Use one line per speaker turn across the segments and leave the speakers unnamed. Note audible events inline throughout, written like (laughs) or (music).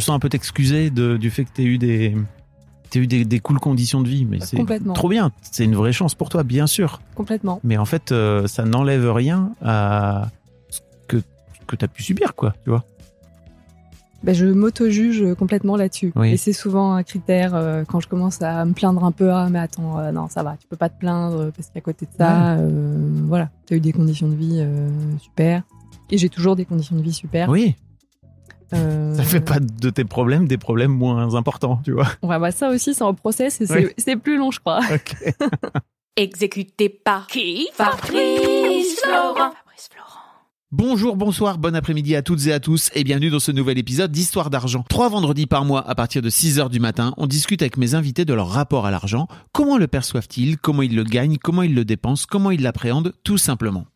Je sens un peu t'excuser du fait que tu eu des t'aies eu des, des cool conditions de vie, mais c'est
Complètement.
trop bien. C'est une vraie chance pour toi, bien sûr.
Complètement.
Mais en fait, euh, ça n'enlève rien à ce que, que tu as pu subir, quoi, tu vois.
Ben, je m'auto-juge complètement là-dessus.
Oui.
Et c'est souvent un critère euh, quand je commence à me plaindre un peu. Ah, mais attends, euh, non, ça va, tu peux pas te plaindre parce qu'à côté de ça, euh, voilà, tu as eu des conditions de vie super. Et j'ai toujours des conditions de vie super.
Oui,
Euh,
ça fait pas de tes problèmes des problèmes moins importants, tu vois.
Ouais, bah, ça aussi, c'est en process et c'est
Oui.
c'est plus long, je crois.
Ok. (laughs)
Exécuté par qui Fabrice Florent. Fabrice Florent.
Bonjour, bonsoir, bon après-midi à toutes et à tous et bienvenue dans ce nouvel épisode d'Histoire d'argent. Trois vendredis par mois à partir de 6 heures du matin, on discute avec mes invités de leur rapport à l'argent, comment le perçoivent-ils, comment ils le gagnent, comment ils le dépensent, comment ils l'appréhendent, tout simplement.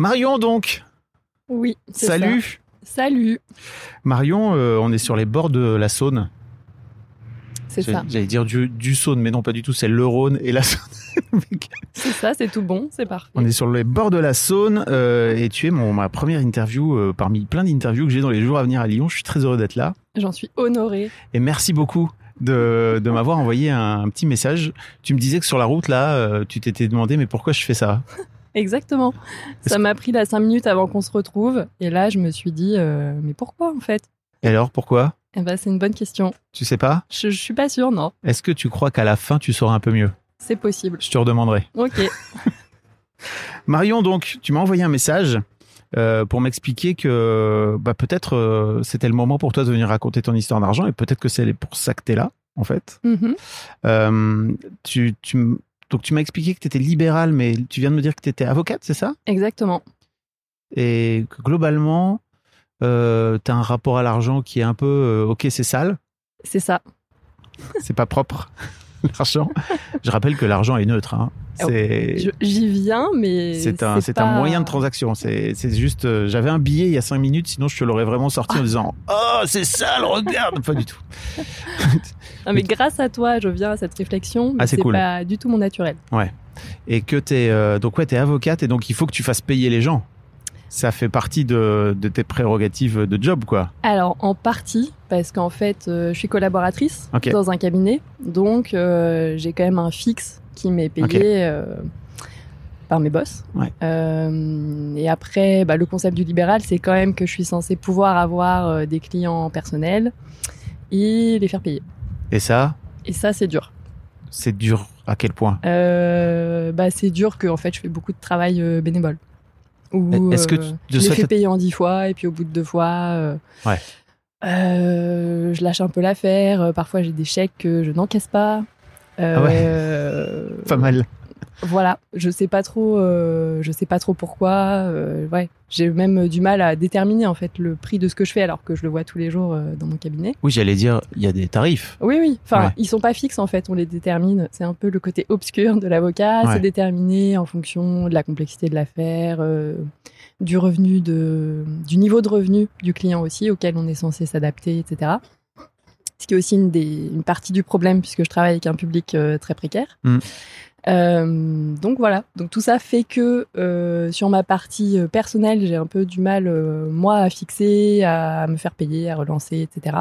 Marion donc,
Oui.
salut.
ça. Salut.
Marion, euh, on est sur les bords de la Saône.
C'est ça.
J'allais dire du, du Saône, mais non, pas du tout. C'est le Rhône et la Saône. (laughs)
C'est ça, c'est tout bon, c'est parfait.
On est sur les bords de la Saône euh, et tu es mon, ma première interview euh, parmi plein d'interviews que j'ai dans les jours à venir à Lyon. Je suis très heureux d'être là
J'en suis honorée.
et merci beaucoup de, de m'avoir envoyé un, un petit message. Tu me disais que sur la route là, euh, tu t'étais demandé mais pourquoi je fais ça?
Exactement. Ça m'a pris là cinq minutes avant qu'on se retrouve. Et là, je me suis dit, euh, mais pourquoi en fait?
Et alors pourquoi?
Eh ben, c'est une bonne question.
Tu sais pas?
Je, je suis pas sûre, non.
Est-ce que tu crois qu'à la fin tu sauras un peu mieux?
C'est possible.
Je te redemanderai.
Ok. (laughs)
Marion, donc, tu m'as envoyé un message euh, pour m'expliquer que bah, peut-être euh, c'était le moment pour toi de venir raconter ton histoire d'argent et peut-être que c'est pour ça que tu es là, en fait.
Mhm.
Euh, tu, tu, donc, tu m'as expliqué que tu étais libérale, mais tu viens de me dire que tu étais avocate, c'est ça?
Exactement.
Et que globalement, euh, tu as un rapport à l'argent qui est un peu euh, ok, c'est sale,
C'est ça.
c'est pas propre. (laughs) (laughs) L'argent. Je rappelle que l'argent est neutre. Hein. C'est.
Je- J'y viens, mais.
C'est un, c'est un
pas-
moyen de transaction. C'est c'est juste, euh, j'avais un billet il y a cinq minutes, sinon je te l'aurais vraiment sorti en disant Oh, c'est sale, regarde Pas du tout. (laughs)
Non, mais grâce à toi, je viens à cette réflexion. mais
Ah, c'est
c'est
cool.
pas du tout mon naturel.
Et que t'es, euh, donc ouais, t'es avocate et donc il faut que tu fasses payer les gens. Ça fait partie de, de tes prérogatives de job, quoi.
Alors, en partie, parce qu'en fait, euh, je suis collaboratrice dans un cabinet. Donc, euh, j'ai quand même un fixe qui m'est payé euh, par mes boss.
Ouais.
Et après, bah, le concept du libéral, c'est quand même que je suis censée pouvoir avoir des clients personnels et les faire payer.
Et ça,
Et ça, c'est dur.
c'est dur à quel point?
Bah, c'est dur que en fait, je fais beaucoup de travail bénévole. Où,
Est-ce que
euh,
tu-
je fais
t'as-
payer en dix fois et puis au bout de deux fois. euh,
Ouais.
Euh, je lâche un peu l'affaire. Parfois, j'ai des chèques que je n'encaisse pas. Euh,
Pas mal.
Voilà, je sais pas trop, euh, je sais pas trop pourquoi. euh, ouais, j'ai même du mal à déterminer en fait le prix de ce que je fais alors que je le vois tous les jours euh, dans mon cabinet.
Oui, j'allais dire, il y a des tarifs.
Oui, oui. Enfin,
Ouais.
ils sont pas fixes en fait, on les détermine. C'est un peu le côté obscur de l'avocat.
Ouais.
C'est déterminé en fonction de la complexité de l'affaire, euh, du revenu de, du niveau de revenu du client aussi auquel on est censé s'adapter, etc. Ce qui est aussi une, des, une partie du problème puisque je travaille avec un public euh, très précaire.
Mm.
Euh, donc voilà, donc tout ça fait que euh, sur ma partie euh, personnelle, j'ai un peu du mal euh, moi à fixer, à me faire payer, à relancer, etc.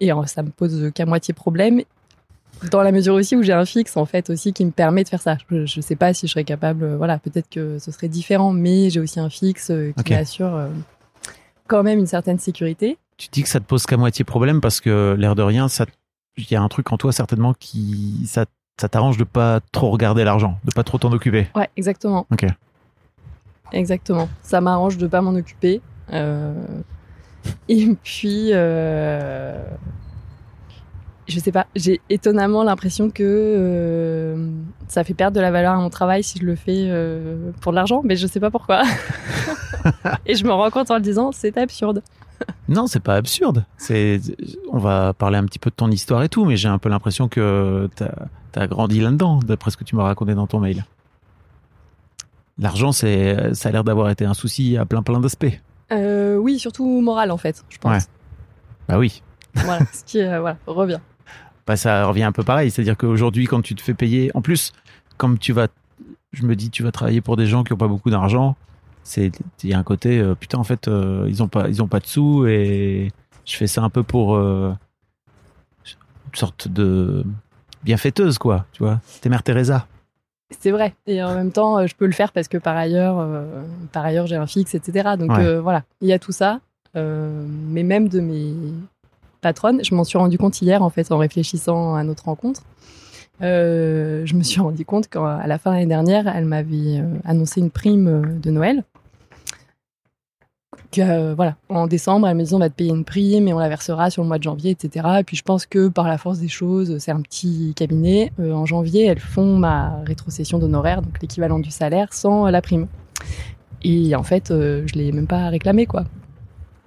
Et ça me pose qu'à moitié problème, dans la mesure aussi où j'ai un fixe en fait aussi qui me permet de faire ça. Je, je sais pas si je serais capable, voilà, peut-être que ce serait différent, mais j'ai aussi un fixe qui
Ok.
m'assure quand même une certaine sécurité.
Tu dis que ça te pose qu'à moitié problème parce que l'air de rien, ça, il y a un truc en toi certainement qui, ça, ça t'arrange de pas trop regarder l'argent, de pas trop t'en occuper.
Ouais, exactement.
Ok.
Exactement. Ça m'arrange de pas m'en occuper. Euh, Et puis, euh, je sais pas, j'ai étonnamment l'impression que euh, ça fait perdre de la valeur à mon travail si je le fais pour de l'argent, mais je sais pas pourquoi. (laughs) Et je me rends compte en le disant, c'est absurde.
Non, c'est pas absurde. C'est, on va parler un petit peu de ton histoire et tout, mais j'ai un peu l'impression que t'as, as grandi là-dedans, d'après ce que tu m'as raconté dans ton mail. L'argent, c'est, ça a l'air d'avoir été un souci à plein plein d'aspects.
Euh, oui, surtout moral en fait, je pense.
Ouais. Bah oui.
Voilà, (laughs) ce qui euh, voilà, revient.
Bah ça revient un peu pareil. C'est-à-dire qu'aujourd'hui, quand tu te fais payer, en plus, comme tu vas, je me dis, tu vas travailler pour des gens qui ont pas beaucoup d'argent. C'est, il y a un côté, euh, putain, en fait, ils ont pas, ils ont pas de sous et je fais ça un peu pour une sorte de bienfaiteuse, quoi. Tu vois, t'es Mère Teresa.
C'est vrai. Et en même temps, euh, je peux le faire parce que par ailleurs, euh, par ailleurs, j'ai un fixe, etc. Donc
Ouais.
euh, voilà, il y a tout ça. Euh, mais même de mes patronnes, je m'en suis rendu compte hier en fait en réfléchissant à notre rencontre. Je me suis (laughs) rendu compte qu'à la fin de l'année dernière, elle m'avait annoncé une prime de Noël. Que, euh, voilà, en décembre, elle me dit on va te payer une prime et on la versera sur le mois de janvier, etc. Et puis je pense que par la force des choses, c'est un petit cabinet. Euh, en janvier, elles font ma rétrocession d'honoraires, donc l'équivalent du salaire, sans la prime. Et en fait, euh, je l'ai même pas réclamé, quoi.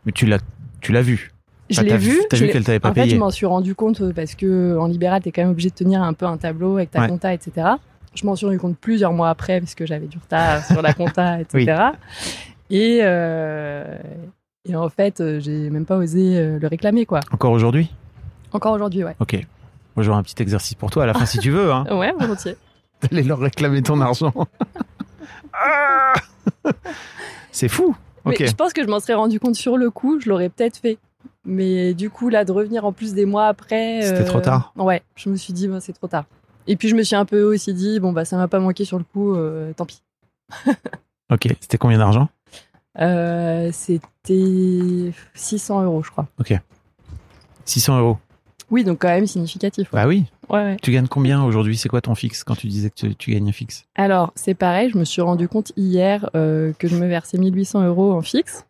Mais tu l'as, tu l'as vu?
Je l'ai vu.
T'as vu qu'elle t'avait pas
en fait,
payé.
je m'en suis rendu compte parce que en libéral, t'es quand même obligé de tenir un peu un tableau avec ta
Ouais.
compta, etc. Je m'en suis rendu compte plusieurs mois après parce que j'avais du retard sur la compta, etc. (laughs) Et, euh, et en fait, euh, j'ai même pas osé euh, le réclamer, quoi.
Encore aujourd'hui?
Encore aujourd'hui, ouais.
Ok. Moi, j'aurai un petit exercice pour toi à la fin si tu veux. Hein. (laughs)
Ouais, volontiers. (laughs)
D'aller leur réclamer ton argent. (laughs) Ah C'est fou. Ok.
Mais je pense que je m'en serais rendu compte sur le coup, je l'aurais peut-être fait. Mais du coup, là, de revenir en plus des mois après.
C'était trop tard.
Ouais, je me suis dit, bon, c'est trop tard. Et puis, je me suis un peu aussi dit, bon, bah, ça m'a pas manqué sur le coup, euh, tant pis.
Ok. C'était combien d'argent?
Euh, C'était 600 euros, je crois.
600 euros.
Oui, donc quand même significatif. Ouais.
Bah oui.
Ouais, ouais.
Tu gagnes combien aujourd'hui? C'est quoi ton fixe quand tu disais que tu, tu gagnes un fixe?
Alors, c'est pareil, je me suis rendu compte hier euh, que je me versais 1800 euros en fixe.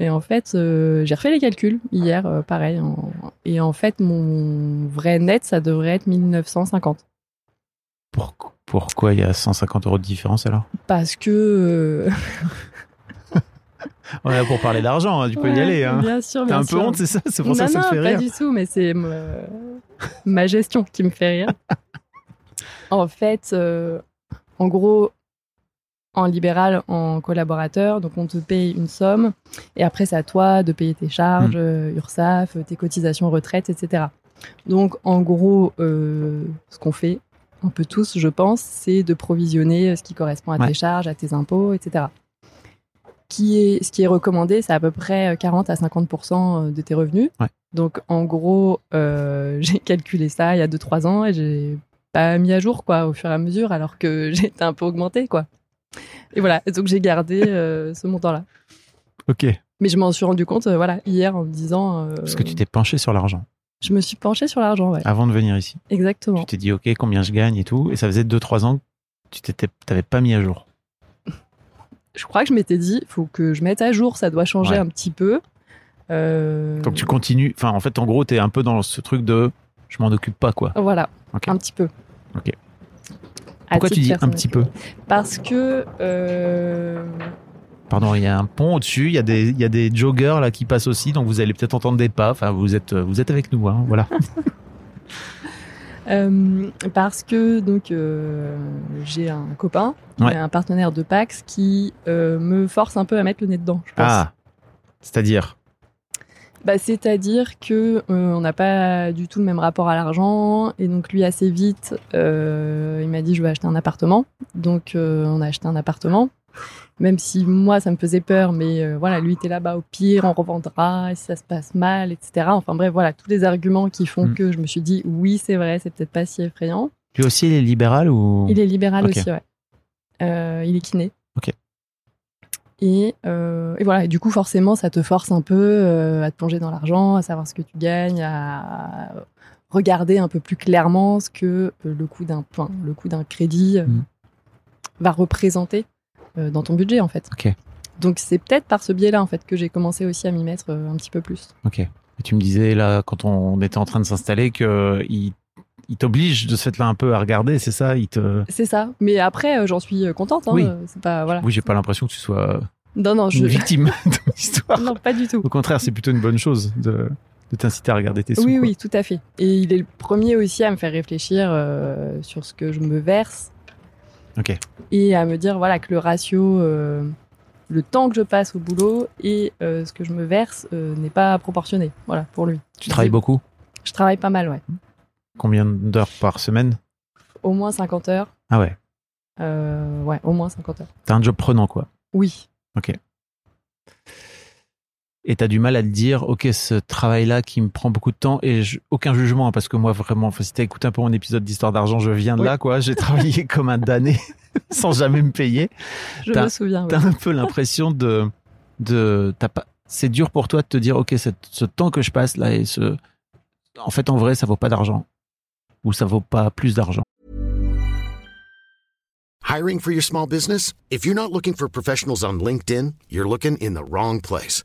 Et en fait, euh, j'ai refait les calculs hier, euh, pareil. en- Et en fait, mon vrai net, ça devrait être 1950.
Pour- Pourquoi il y a 150 euros de différence alors?
Parce que. (laughs)
On est là pour parler d'argent, hein, tu peux y aller. Hein.
Bien sûr,
T'as un peu honte, c'est ça C'est pour ça
non,
que ça te
non,
fait
pas
rire
du tout, mais c'est ma... ma gestion qui me fait rire. en fait, euh, en gros, en libéral, en collaborateur, donc on te paye une somme, et après c'est à toi de payer tes charges,
Mm.
euh, URSAF, tes cotisations retraite, etc. Donc en gros, euh, ce qu'on fait, un peu tous, je pense, c'est de provisionner ce qui correspond à
Ouais.
tes charges, à tes impôts, etc. Qui est, ce qui est recommandé, c'est à peu près 40 à 50% de tes revenus.
Ouais.
Donc, en gros, euh, (laughs) j'ai calculé ça il y a 2-3 ans et j'ai pas mis à jour, quoi, au fur et à mesure, alors que (laughs) j'étais un peu augmentée, quoi. Et voilà. Donc, j'ai gardé euh, ce montant-là.
Ok.
Mais je m'en suis rendu compte, euh, voilà, hier, en me disant. euh,
Parce que tu t'es penché sur l'argent
Je me suis penchée sur l'argent, ouais.
avant de venir ici.
Exactement.
Tu t'es dit, ok, combien je gagne et tout. Et ça faisait 2-3 ans que tu t'avais pas mis à jour.
Je crois que je m'étais dit, il faut que je mette à jour, ça doit changer
Ouais.
un petit peu. Euh,
Donc tu continues. Enfin, en fait, en gros, t'es un peu dans ce truc de je m'en occupe pas, quoi.
Voilà, un petit peu.
Ok. Pourquoi tu dis un petit peu?
Parce que euh,
Pardon, il y a un pont au-dessus, il y, a des- il y a des joggers là qui passent aussi, donc vous allez peut-être entendre des pas. Enfin, vous êtes, vous êtes avec nous, hein, voilà. (laughs)
Euh, parce que donc euh, j'ai un copain,
Ouais.
un partenaire de Pax qui euh, me force un peu à mettre le nez dedans. Je pense.
Ah, c'est-à-dire?
Bah, c'est-à-dire que on n'a pas du tout le même rapport à l'argent et donc lui assez vite il m'a dit je vais acheter un appartement donc on a acheté un appartement même si moi ça me faisait peur mais euh, voilà lui était là-bas au pire on revendra si ça se passe mal etc enfin bref voilà tous les arguments qui font
Mm.
que je me suis dit oui c'est vrai c'est peut-être pas si effrayant.
Lui aussi, il est libéral ou?
Il est libéral aussi ouais. Euh, il est kiné.
Ok.
et, euh, et voilà, et du coup, forcément, ça te force un peu à te plonger dans l'argent, à savoir ce que tu gagnes, à regarder un peu plus clairement ce que le coût d'un enfin, le coût d'un crédit
Mhm.
va représenter dans ton budget, en fait.
Ok.
Donc, c'est peut-être par ce biais-là, en fait, que j'ai commencé aussi à m'y mettre euh, un petit peu plus.
Ok. Et tu me disais là, quand on était en train de s'installer, que il, il t'oblige de ce fait-là un peu à regarder, c'est ça? Il te.
C'est ça. Mais après, euh, j'en suis euh, contente. Hein,
Oui.
euh, C'est pas voilà.
Oui, j'ai pas l'impression que tu sois
Non, non, je.
une victime (laughs) de l'histoire.
non, pas du tout.
Au contraire, c'est plutôt une bonne chose de, de t'inciter à regarder tes sous.
Oui,
quoi.
oui, tout à fait. Et il est le premier aussi à me faire réfléchir euh, sur ce que je me verse
Ok.
et à me dire voilà que le ratio, euh, le temps que je passe au boulot et euh, ce que je me verse euh, n'est pas proportionné. Voilà, pour lui.
Tu travailles beaucoup
Je travaille pas mal, ouais.
Combien d'heures par semaine
Au moins 50 heures.
Ah ouais.
Ouais, au moins 50 heures.
T'as un job prenant, quoi.
Oui.
Et t'as du mal à te dire, ok, ce travail-là qui me prend beaucoup de temps et je- aucun jugement, hein, parce que moi vraiment, si t'as écouté un peu mon épisode d'histoire d'argent, je viens de
Oui.
là, quoi. J'ai travaillé (laughs) comme un damné (laughs) sans jamais me payer.
Je
T'as-
me souviens. ouais.
T'as un peu l'impression de, de, t'as pas, c'est dur pour toi de te dire, ok, ce temps que je passe là et ce, en fait, en vrai, ça vaut pas d'argent ou ça vaut pas plus d'argent.
Hiring for your small business? If you're not looking for professionals on LinkedIn, you're looking in the wrong place.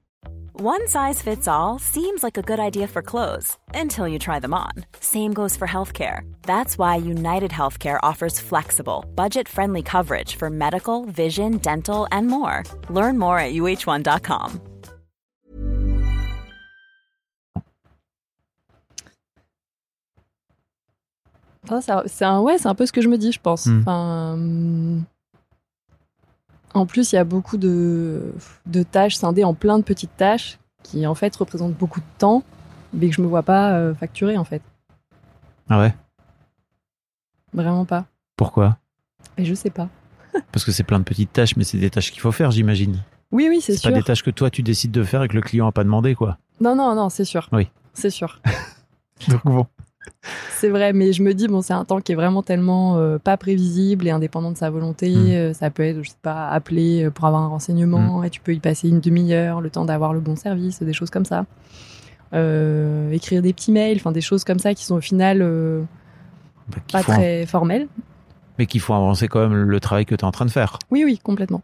One size fits all seems like a good idea for clothes until you try them on. Same goes for healthcare. That's why United Healthcare offers flexible, budget friendly coverage for medical, vision, dental, and more. Learn more at uh1.com.
Ah, ça- c'est un, ouais, c'est un peu ce que je me dis, je pense.
Mm.
Enfin, hum, en plus, il y a beaucoup de, de tâches scindées en plein de petites tâches qui, en fait, représentent beaucoup de temps, mais que je me vois pas euh, facturer, en fait.
Ah ouais?
Vraiment pas.
Pourquoi?
Et je sais pas. (laughs)
Parce que c'est plein de petites tâches, mais c'est des tâches qu'il faut faire, j'imagine.
Oui, oui, c'est
C'est pas
sûr.
des tâches que toi tu décides de faire et que le client a pas demandé, quoi.
Non, non, non, c'est sûr.
Oui.
C'est sûr. (laughs)
Donc bon.
C'est vrai, mais je me dis, bon, c'est un temps qui est vraiment tellement euh, pas prévisible et indépendant de sa volonté.
Mm.
Euh, ça peut être, je sais pas, appeler euh, pour avoir un renseignement et tu peux y passer une demi-heure, le temps d'avoir le bon service, des choses comme ça. Euh, écrire des petits mails, enfin des choses comme ça qui sont au final
Bah,
pas très formelles.
Mais qu'il faut avancer quand même le travail que tu es en train de faire.
Oui, oui, complètement.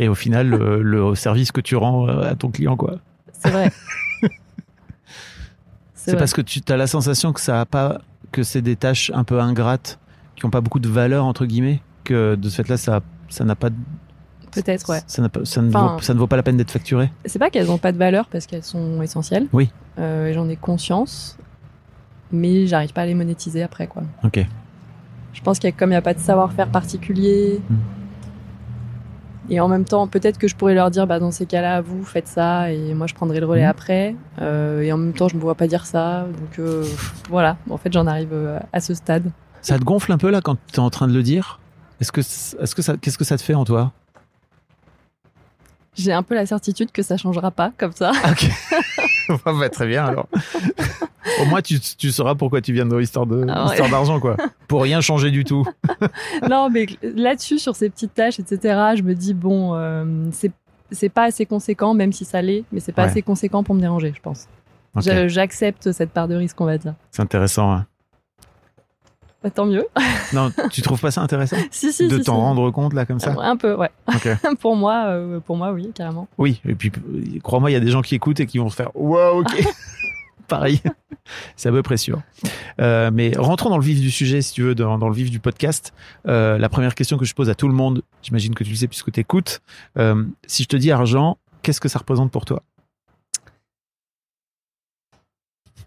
Et au final, le, le service que tu rends à ton client, quoi.
C'est vrai. (laughs)
C'est parce que tu as la sensation que ça a pas, que c'est des tâches un peu ingrates, qui ont pas beaucoup de valeur, entre guillemets, que de ce fait-là, ça, ça n'a pas de-
Peut-être, ouais.
Ça, pas- ça, ne
Enfin-
vaut, ça ne vaut pas la peine d'être facturé.
C'est pas qu'elles n'ont pas de valeur parce qu'elles sont essentielles.
Oui.
Euh, J'en ai conscience, mais j'arrive pas à les monétiser après, quoi.
Ok.
Je pense qu'il comme il n'y a pas de savoir-faire particulier.
Mm.
Et en même temps, peut-être que je pourrais leur dire, bah, dans ces cas-là, vous faites ça et moi je prendrai le relais
Mm.
après. Euh, et en même temps, je ne me vois pas dire ça. Donc euh, voilà, en fait, j'en arrive euh, à ce stade.
Ça te gonfle un peu là quand tu es en train de le dire? Est-ce que, est-ce que ça, qu'est-ce que ça te fait en toi?
J'ai un peu la certitude que ça changera pas comme ça.
Ok. (laughs) Bah, très bien alors. (laughs) Au moins tu, tu sauras pourquoi tu viens de histoire de
Ah
d'argent quoi. Pour rien changer du tout. (laughs)
non, mais là-dessus, sur ces petites tâches, etc., je me dis, bon, euh, c'est pas assez conséquent, même si ça l'est, mais c'est pas
Ouais.
assez conséquent pour me déranger, je pense. J'accepte cette part de risque, on va dire.
C'est intéressant. hein.
Bah, tant mieux.
Non, tu trouves pas ça intéressant (laughs)
si, si,
de
si,
t'en
si.
rendre compte là comme ça?
Un peu, ouais. (laughs) Pour moi, euh, pour moi, oui, carrément.
Oui, et puis euh, crois-moi, il y a des gens qui écoutent et qui vont se faire Wow, ok. (laughs) Pareil, c'est à peu près sûr. Euh, mais rentrons dans le vif du sujet, si tu veux, dans, dans le vif du podcast. Euh, la première question que je pose à tout le monde, j'imagine que tu le sais puisque tu écoutes. Si je te dis argent, qu'est-ce que ça représente pour toi?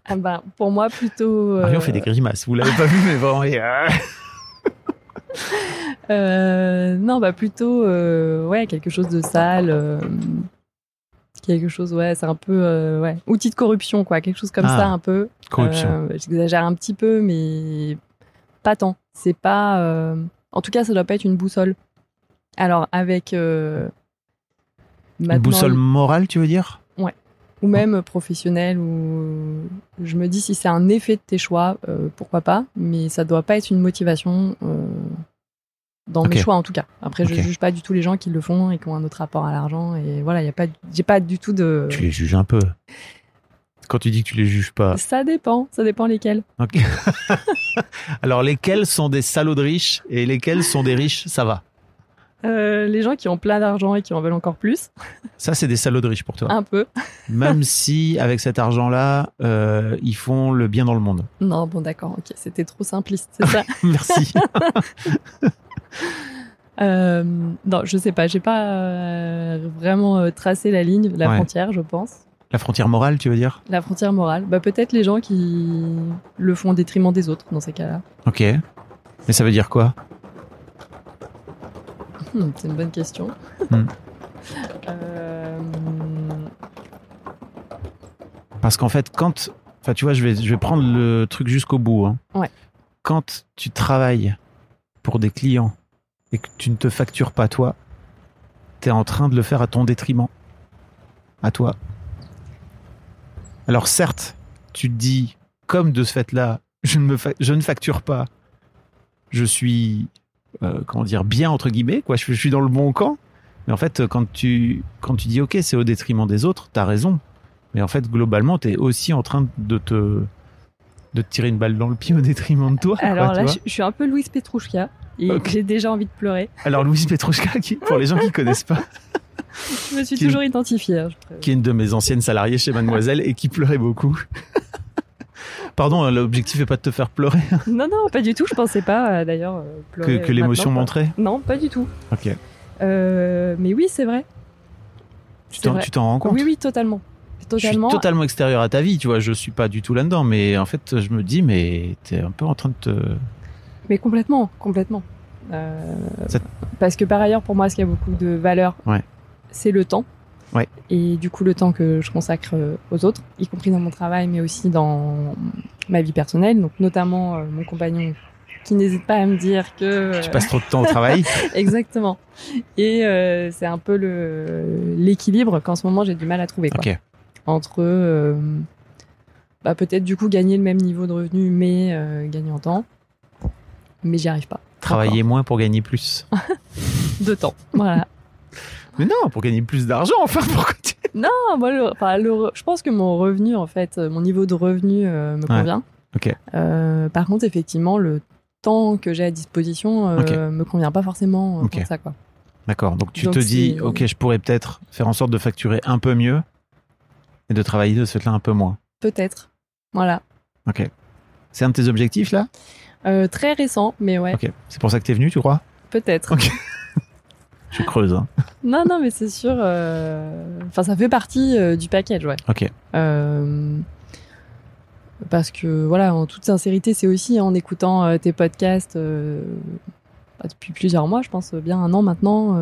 Ah bah, pour moi, plutôt. euh,
Marion fait des grimaces, vous l'avez pas vu, mais et, (laughs) euh,
non, bah, plutôt, euh, ouais, quelque chose de sale. euh, quelque chose, ouais, c'est un peu, ouais, outil de corruption, quoi. Quelque chose comme
Ah,
ça, un peu.
corruption.
J'exagère un petit peu, mais pas tant. C'est pas. En tout cas, ça doit pas être une boussole. Alors, avec.
Une boussole morale, tu veux dire?
Ou même professionnel ou je me dis si c'est un effet de tes choix euh, pourquoi pas mais ça doit pas être une motivation euh, dans mes choix en tout cas après
Ok.
je juge pas du tout les gens qui le font et qui ont un autre rapport à l'argent et voilà il y a pas j'ai pas du tout de
Tu les juges un peu. Quand tu dis que tu les juges pas.
ça dépend ça dépend lesquels. (laughs)
Alors, lesquels sont des salauds de riches et lesquels sont des riches, ça va.
Euh, les gens qui ont plein d'argent et qui en veulent encore plus (laughs)
Ça, c'est des salauds de riches pour toi.
un peu (laughs)
Même si, avec cet argent-là, euh, ils font le bien dans le monde.
non bon d'accord ok c'était trop simpliste c'est ça (laughs)
Merci.
Euh, non je sais pas j'ai pas vraiment tracé la ligne la
Ouais.
frontière je pense
La frontière morale, tu veux dire?
La frontière morale. Bah, peut-être les gens qui le font au détriment des autres dans ces cas-là.
Ok. Mais ça veut dire quoi?
C'est une bonne question.
Hmm.
Euh,
Parce qu'en fait, quand. Enfin, tu vois, je vais, je vais prendre le truc jusqu'au bout. hein.
Ouais.
Quand tu travailles pour des clients et que tu ne te factures pas toi, tu es en train de le faire à ton détriment. À toi. Alors, certes, tu te dis, comme de ce fait-là, je, ne me fa- je ne facture pas, je suis, euh, comment dire, bien, entre guillemets, quoi, je, je suis dans le bon camp. Mais en fait, quand tu, quand tu dis, OK, c'est au détriment des autres, tu as raison. Mais en fait, globalement, tu es aussi en train de te, de te tirer une balle dans le pied au détriment de toi.
Alors là, je, je suis un peu Louise Petrouchka et j'ai déjà envie de pleurer.
Alors, Louise Petrouchka, qui, pour les gens qui connaissent pas, (laughs)
Je me suis toujours identifiée. hein,
qui est une de mes anciennes salariées chez Mademoiselle et qui pleurait beaucoup. Pardon, hein, l'objectif est pas de te faire pleurer, (laughs)
Non, non, pas du tout. Je pensais pas euh, d'ailleurs euh,
que, l'émotion montrait?
Non, pas du tout.
Ok.
Euh, mais oui, c'est vrai.
Tu t'en,
vrai.
tu t'en rends compte?
Oui, oui, totalement. Totalement.
Je suis totalement extérieur à ta vie, tu vois. Je suis pas du tout là-dedans, mais en fait, je me dis, mais t'es un peu en train de te.
Mais complètement, complètement. Euh,
Ça-
Parce que par ailleurs, pour moi, ce qui a beaucoup de valeur,
Ouais.
c'est le temps.
Ouais.
Et du coup, le temps que je consacre euh, aux autres, y compris dans mon travail, mais aussi dans ma vie personnelle. Donc, notamment euh, mon compagnon qui n'hésite pas à me dire que. euh,
Tu passes trop de temps au travail. (laughs)
Exactement. Et euh, c'est un peu le l'équilibre qu'en ce moment j'ai du mal à trouver. Quoi. Entre euh, bah, peut-être du coup gagner le même niveau de revenu, mais euh, gagner en temps. Mais j'y arrive pas.
Travailler moins pour gagner plus. (laughs)
De temps. Voilà. (laughs)
Mais non, pour gagner plus d'argent, enfin, pourquoi tu...
Non, moi, le- enfin, le re- je pense que mon revenu, en fait, euh, mon niveau de revenu euh, me convient. Euh, par contre, effectivement, le temps que j'ai à disposition euh, me convient pas forcément euh,
Ok.
pour ça, quoi.
D'accord, donc tu
Donc
te dis, ok, je pourrais peut-être faire en sorte de facturer un peu mieux et de travailler de ce fait-là un peu moins.
Peut-être. Voilà.
Ok. C'est un de tes objectifs, là?
Très récent, mais ouais,
Ok. C'est pour ça que t'es venu, tu crois?
Peut-être.
Ok. (laughs) Je creuse, hein. (laughs)
Non, non, mais c'est sûr. euh, Enfin, ça fait partie euh, du package, ouais.
Ok.
Euh, Parce que, voilà, en toute sincérité, c'est aussi en écoutant tes podcasts bah, depuis plusieurs mois, je pense bien un an maintenant.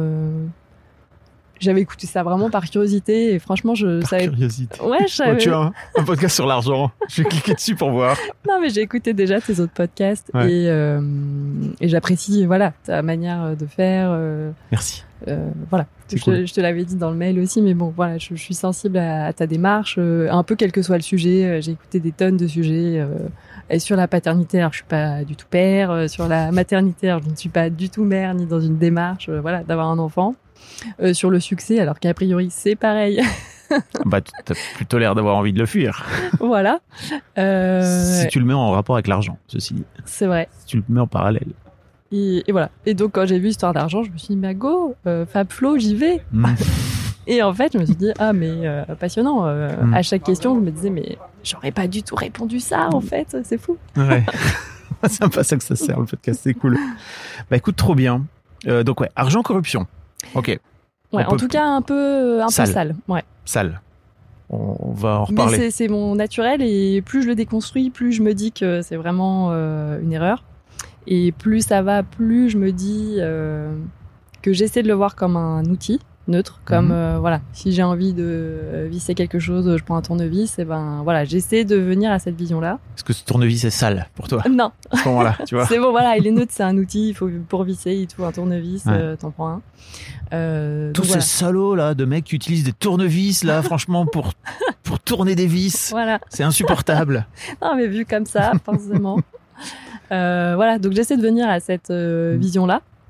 J'avais écouté ça vraiment par curiosité et franchement, je
Par
savais.
curiosité.
Ouais, je
Oh,
savais.
tu as un, un podcast sur l'argent. Je vais cliquer dessus pour voir. (laughs)
Non, mais j'ai écouté déjà tes autres podcasts
Ouais.
et, euh, et j'apprécie voilà ta manière de faire. euh,
Merci.
euh, voilà. Je,
cool.
te- je te l'avais dit dans le mail aussi, mais bon, voilà, je, je suis sensible à, à ta démarche, euh, un peu quel que soit le sujet. Euh, J'ai écouté des tonnes de sujets. et sur la paternité, alors je suis pas du tout père. sur la maternité, alors je ne suis pas du tout mère ni dans une démarche, voilà, d'avoir un enfant. Euh, sur le succès, alors qu'a priori c'est pareil. (laughs)
Bah, tu as plutôt l'air d'avoir envie de le fuir.
voilà. Euh,
Si tu le mets en rapport avec l'argent, ceci dit.
C'est vrai.
Si tu le mets en parallèle.
Et, et voilà. Et donc, quand j'ai vu Histoire d'argent, je me suis dit, bah go, euh, Fab Flo, j'y vais.
Mm. (laughs)
Et en fait, je me suis dit, ah, mais euh, passionnant. euh,
Mm.
À chaque question, je me disais, mais j'aurais pas du tout répondu ça, en fait. C'est fou.
Ouais. (laughs) c'est à ça que ça sert, le podcast. C'est cool. Bah, écoute, trop bien. Donc, ouais, argent, corruption. Ok.
Ouais, en tout cas, un peu, un
Sale.
peu sale. Ouais.
Sale. On, va en
Mais
reparler.
c'est- c'est mon naturel et plus je le déconstruis, plus je me dis que c'est vraiment euh, une erreur. Et plus ça va, plus je me dis euh, que j'essaie de le voir comme un outil neutre, comme
Mhm.
euh, voilà, si j'ai envie de euh, visser quelque chose, je prends un tournevis, et ben voilà, j'essaie de venir à cette vision-là.
Est-ce que ce tournevis est sale pour toi?
Non,
à ce moment-là Tu vois? (laughs)
C'est bon, voilà, il est neutre, c'est un outil, il faut pour visser, il faut un tournevis,
Ouais.
euh, t'en prends un. Euh,
Tous
voilà.
ces salauds là de mecs qui utilisent des tournevis là, (laughs) franchement pour pour tourner des vis,
Voilà.
c'est insupportable. (laughs)
Non, mais vu comme ça, forcément. Voilà, donc j'essaie de venir à cette
Mm.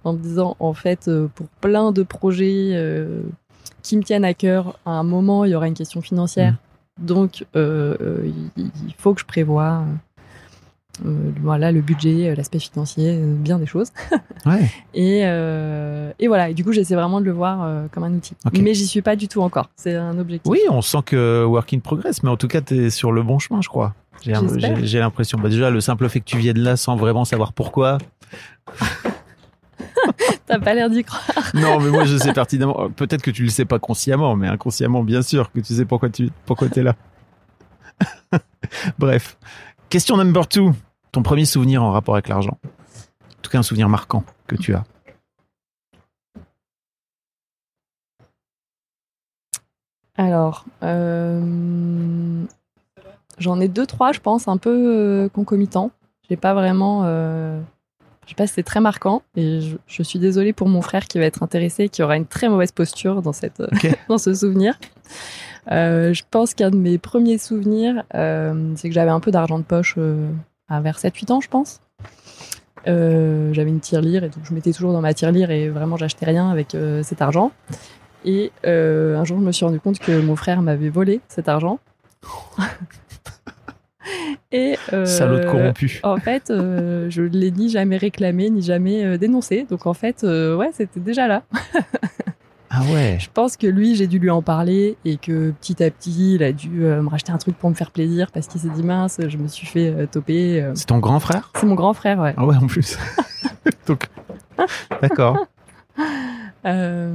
En me disant, en fait, euh, pour plein de projets euh, qui me tiennent à cœur, à un moment, il y aura une question financière. Donc, euh, il, il faut que je prévoie euh, voilà, le budget, l'aspect financier, bien des choses. (laughs)
Ouais.
Et, euh, et voilà, et du coup, j'essaie vraiment de le voir euh, comme un outil.
Ok.
Mais j'y suis pas du tout encore. C'est un objectif.
Oui, on sent que work in progress, mais en tout cas, t'es sur le bon chemin, je crois. J'ai l'impression. Bah, déjà, le simple fait que tu viennes là sans vraiment savoir pourquoi. (laughs) (laughs)
T'as pas l'air d'y croire.
Non, mais moi, je sais pertinemment. Peut-être que tu le sais pas consciemment, mais inconsciemment, bien sûr, que tu sais pourquoi tu pourquoi es là. (laughs) Bref. Question number two. Ton premier souvenir en rapport avec l'argent. En tout cas, un souvenir marquant que tu as.
Alors, euh, j'en ai deux, trois, je pense, un peu euh, concomitants. J'ai pas vraiment. Euh, je sais pas si c'est très marquant. Et je, je suis désolée pour mon frère qui va être intéressé et qui aura une très mauvaise posture dans, cette, (laughs) dans ce souvenir. Euh, je pense qu'un de mes premiers souvenirs, euh, c'est que j'avais un peu d'argent de poche euh, à vers 7-8 ans, je pense. J'avais une tirelire et donc je mettais toujours dans ma tirelire et vraiment j'achetais rien avec cet argent. Et un jour, je me suis rendu compte que mon frère m'avait volé cet argent. (laughs) et euh,
Salaud corrompu.
en fait, euh, je l'ai ni jamais réclamé, ni jamais euh, dénoncé. Donc en fait, euh, ouais, c'était déjà là. (laughs)
Ah ouais.
Je pense que lui, j'ai dû lui en parler et que petit à petit, il a dû euh, me racheter un truc pour me faire plaisir parce qu'il s'est dit mince, je me suis fait toper.
C'est ton grand frère?
C'est mon grand frère, ouais.
Ah ouais, en plus. (laughs) Donc, d'accord. (laughs)
Euh,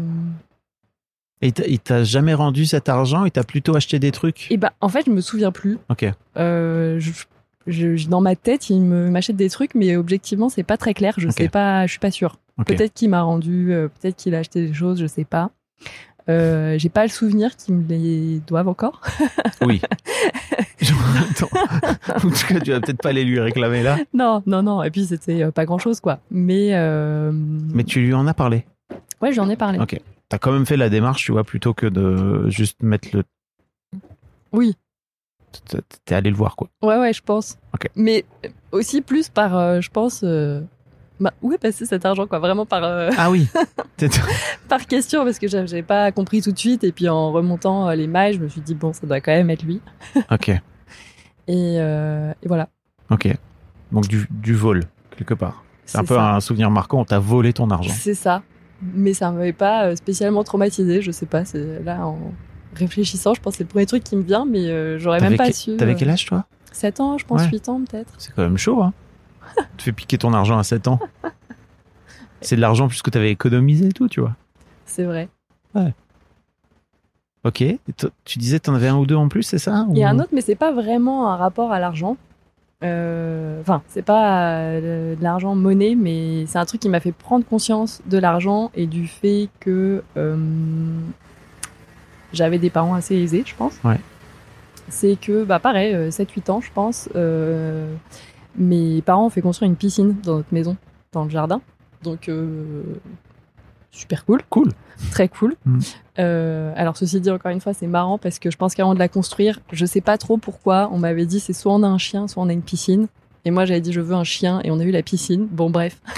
Et il t'a- jamais rendu cet argent? Il t'a plutôt acheté des trucs?
Et bah, en fait, je me souviens plus.
Ok.
Euh, je, je- je- dans ma tête, il me m'achète des trucs, mais objectivement, c'est pas très clair. Je
Ok.
sais pas, je suis pas sûre. Peut-être qu'il m'a rendu, euh, peut-être qu'il a acheté des choses, je sais pas. Euh, j'ai pas le souvenir qu'il me les doivent encore. (laughs)
Oui. En tout cas, tu vas peut-être pas les lui réclamer là.
non, non, non. Et puis c'était euh, pas grand chose, quoi. Mais, euh,
Mais tu lui en as parlé?
ouais, j'en ai parlé.
Ok. T'as quand même fait la démarche, tu vois, plutôt que de juste mettre le.
Oui.
T'es- allé le voir, quoi.
Ouais, ouais, je pense.
Ok.
Mais aussi plus par, euh, je pense, euh, bah, où est passé cet argent, quoi. Vraiment par, euh,
Ah oui. (laughs)
Par question, parce que j'avais pas compris tout de suite. Et puis en remontant euh, les mailles, je me suis dit, bon, ça doit quand même être lui. (laughs)
ok.
Et, et voilà.
Ok. Donc du, du vol, quelque part. C'est un peu
ça.
un souvenir marquant, on t'a volé ton argent.
C'est ça. Mais ça m'avait pas euh, spécialement traumatisé. Je sais pas, c'est là en réfléchissant, je pense que c'est le premier truc qui me vient, mais euh, j'aurais même pas su.
T'avais
euh,
quel âge, toi?
7 ans, je pense,
Ouais.
8 ans peut-être.
C'est quand même chaud, hein (laughs) Tu fais piquer ton argent à 7 ans. C'est de l'argent plus que t'avais économisé et tout, tu vois.
C'est vrai.
Ok. Et toi, tu disais que t'en avais un ou deux en plus, c'est ça?
Il y a
Ou-
un autre, mais c'est pas vraiment un rapport à l'argent. Euh, Enfin, c'est pas euh, de l'argent monnaie, mais c'est un truc qui m'a fait prendre conscience de l'argent et du fait que euh, j'avais des parents assez aisés, je pense.
Ouais.
C'est que, bah pareil, euh, 7-8 ans, je pense, mes parents ont fait construire une piscine dans notre maison, dans le jardin. Donc, euh, super cool.
Cool.
Très cool.
Mm.
Euh, alors, ceci dit, encore une fois, c'est marrant parce que je pense qu'avant de la construire, je sais pas trop pourquoi, on m'avait dit c'est soit on a un chien, soit on a une piscine. Et moi, j'avais dit je veux un chien et on a eu la piscine. Bon, bref. (laughs)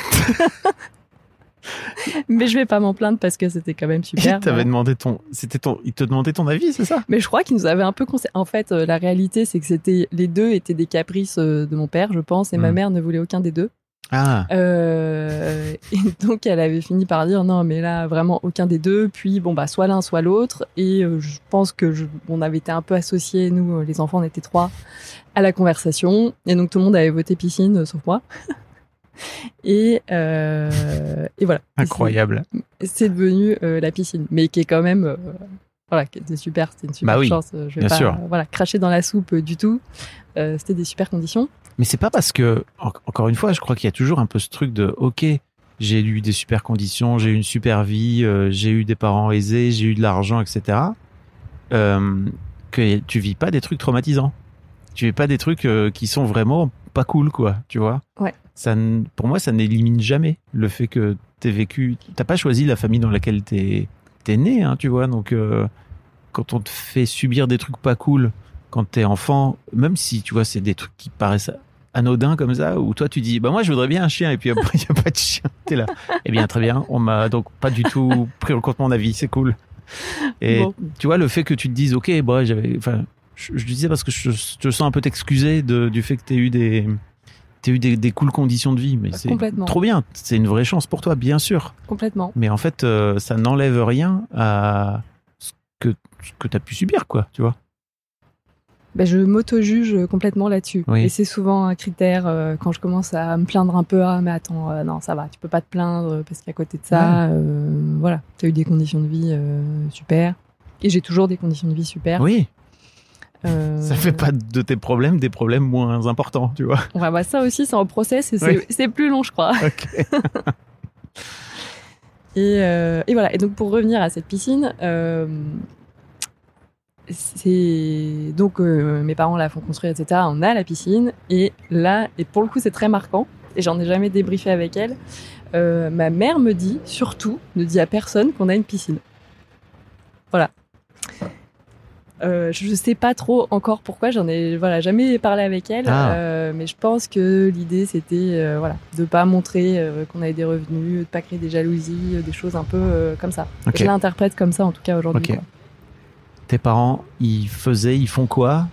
Mais je vais pas m'en plaindre parce que c'était quand même super. (laughs)
Il demandé ton, c'était ton, il te demandait ton avis, c'est ça?
Mais je crois qu'ils nous avaient un peu conseillé. En fait, euh, la réalité, c'est que c'était les deux étaient des caprices euh, de mon père, je pense, et ma
Mm.
mère ne voulait aucun des deux.
Ah,
Euh, et donc, elle avait fini par dire non, mais là, vraiment aucun des deux. Puis, bon, bah, soit l'un, soit l'autre. Et euh, je pense que je- on avait été un peu associés, nous, euh, les enfants, on était trois, à la conversation. Et donc, tout le monde avait voté piscine, euh, sauf moi. (laughs) et, et voilà.
Incroyable.
c'est devenu la piscine, mais qui est quand même, voilà, qui était super, c'était une super
Bah oui,
chance. Je vais
bien
pas,
sûr.
voilà, cracher dans la soupe du tout. Euh, c'était des super conditions.
Mais c'est pas parce que, en- encore une fois, je crois qu'il y a toujours un peu ce truc de, ok, j'ai eu des super conditions, j'ai eu une super vie, euh, j'ai eu des parents aisés, j'ai eu de l'argent, etc. Euh, que tu vis pas des trucs traumatisants. Tu vis pas des trucs euh, qui sont vraiment pas cool, quoi. Tu vois
Ouais.
Ça, pour moi, ça n'élimine jamais le fait que t'aies vécu. T'as pas choisi la famille dans laquelle t'es t'es né, hein, tu vois. Donc, quand on te fait subir des trucs pas cool quand t'es enfant, même si tu vois, c'est des trucs qui paraissent anodins comme ça, où toi tu dis, bah moi je voudrais bien un chien, et puis après (laughs) il n'y a pas de chien, t'es là. Eh bien, très bien, on m'a donc pas du tout pris en compte mon avis, c'est cool. Et
Bon.
tu vois, le fait que tu te dises, ok, bah j'avais, enfin, je, je disais parce que je, te sens un peu t'excuser du fait que t'aies eu des. T'as eu des, des cool conditions de vie, mais c'est
Complètement.
trop bien. C'est une vraie chance pour toi, bien sûr.
Complètement.
Mais en fait, euh, ça n'enlève rien à ce que, ce que tu as pu subir, quoi, tu vois.
Ben, je m'auto-juge complètement là-dessus.
Oui.
Et c'est souvent un critère euh, quand je commence à me plaindre un peu. Ah, mais attends, euh, non, ça va, tu peux pas te plaindre parce qu'à côté de ça, euh, voilà, tu as eu des conditions de vie euh, super. Et j'ai toujours des conditions de vie super.
Oui,
Euh,
ça fait pas de tes problèmes des problèmes moins importants, tu vois.
Ouais, bah, ça aussi, c'est en process et c'est
Oui.
plus long, je crois. (laughs)
Ok.
Et, euh, et voilà. Et donc pour revenir à cette piscine, euh, c'est donc euh, mes parents la font construire, etc. On a la piscine et là, et pour le coup c'est très marquant. Et j'en ai jamais débriefé avec elle. euh, ma mère me dit surtout ne dit à personne qu'on a une piscine. Voilà. Euh, je sais pas trop encore pourquoi, j'en ai voilà jamais parlé avec elle,
Ah.
euh, mais je pense que l'idée c'était euh, voilà de pas montrer qu'on avait des revenus, de pas créer des jalousies, des choses un peu comme ça. Je l'interprète comme ça en tout cas aujourd'hui.
Tes parents, ils faisaient, ils font quoi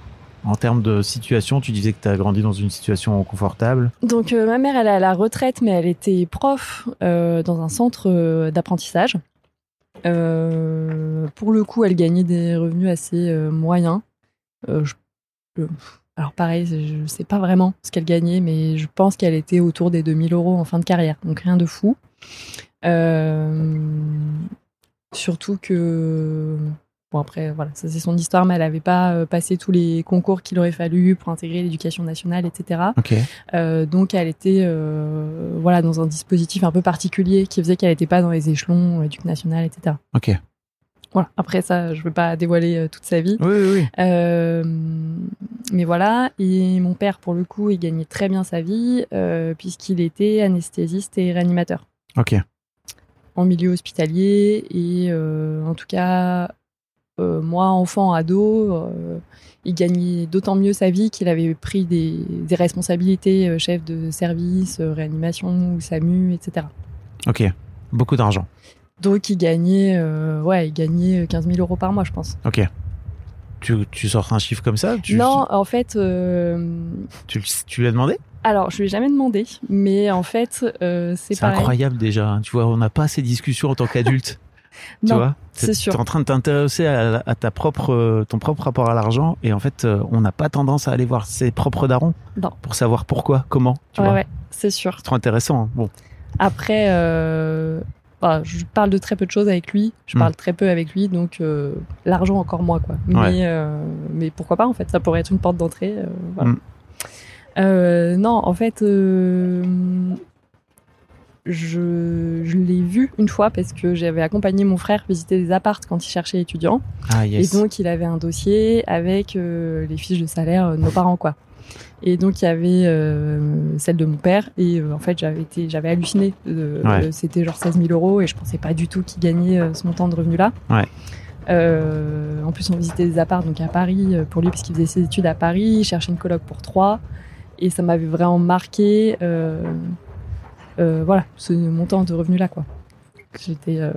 en termes de situation? Tu disais que tu as grandi dans une situation confortable.
Donc euh, ma mère elle est à la retraite mais elle était prof euh, dans un centre euh, d'apprentissage. Pour le coup elle gagnait des revenus assez moyens. Alors pareil je sais pas vraiment ce qu'elle gagnait mais je pense qu'elle était autour des 2000 euros en fin de carrière donc rien de fou. Surtout que Bon après voilà, ça c'est son histoire, mais elle n'avait pas euh, passé tous les concours qu'il aurait fallu pour intégrer l'éducation nationale, etc. Euh, donc elle était euh, voilà dans un dispositif un peu particulier qui faisait qu'elle n'était pas dans les échelons éduc national, etc.
Ok.
Voilà. Après ça, je ne veux pas dévoiler toute sa vie.
Oui, oui, oui.
Mais voilà, et mon père, pour le coup, il gagnait très bien sa vie puisqu'il était anesthésiste et réanimateur
Ok.
en milieu hospitalier. Et en tout cas, euh, moi, enfant, ado, euh, il gagnait d'autant mieux sa vie qu'il avait pris des, des responsabilités, euh, chef de service, réanimation, SAMU, etc.
Ok. Beaucoup d'argent.
Donc il gagnait, ouais, il gagnait 15 000 euros par mois, je pense.
Ok. Tu, tu sors un chiffre comme ça tu,
non, en fait,
Tu, tu lui as demandé?
Alors je lui ai jamais demandé, mais en fait, euh, c'est
C'est incroyable déjà. hein. Tu vois, on n'a pas ces discussions en tant qu'adulte. (laughs) tu
Non,
vois
c'est sûr.
T'es en train de t'intéresser à, à ta propre, euh, ton propre rapport à l'argent et en fait, euh, on n'a pas tendance à aller voir ses propres darons
Non.
pour savoir pourquoi, comment. Tu
Ouais,
vois
ouais, c'est sûr.
C'est trop intéressant. hein. Bon,
Après, euh, bah, je parle de très peu de choses avec lui. Je
Hmm.
parle très peu avec lui, donc euh, l'argent encore moins quoi. Mais,
Ouais.
euh, mais pourquoi pas en fait Ça pourrait être une porte d'entrée. voilà.
Hmm.
Non, en fait, je, je l'ai vu une fois parce que j'avais accompagné mon frère visiter des appartes quand il cherchait étudiant.
Ah yes.
Et donc, il avait un dossier avec euh, les fiches de salaire de nos parents, quoi. Et donc, il y avait euh, celle de mon père. Et euh, en fait, j'avais été, j'avais halluciné.
Ouais.
C'était genre 16 000 euros et je pensais pas du tout qu'il gagnait ce montant de revenus-là.
Ouais.
Euh, en plus, on visitait des apparts donc à Paris pour lui parce qu'il faisait ses études à Paris. Il cherchait une coloc pour trois. Et ça m'avait vraiment marqué. euh, voilà, ce montant de revenus-là, quoi. J'étais. euh,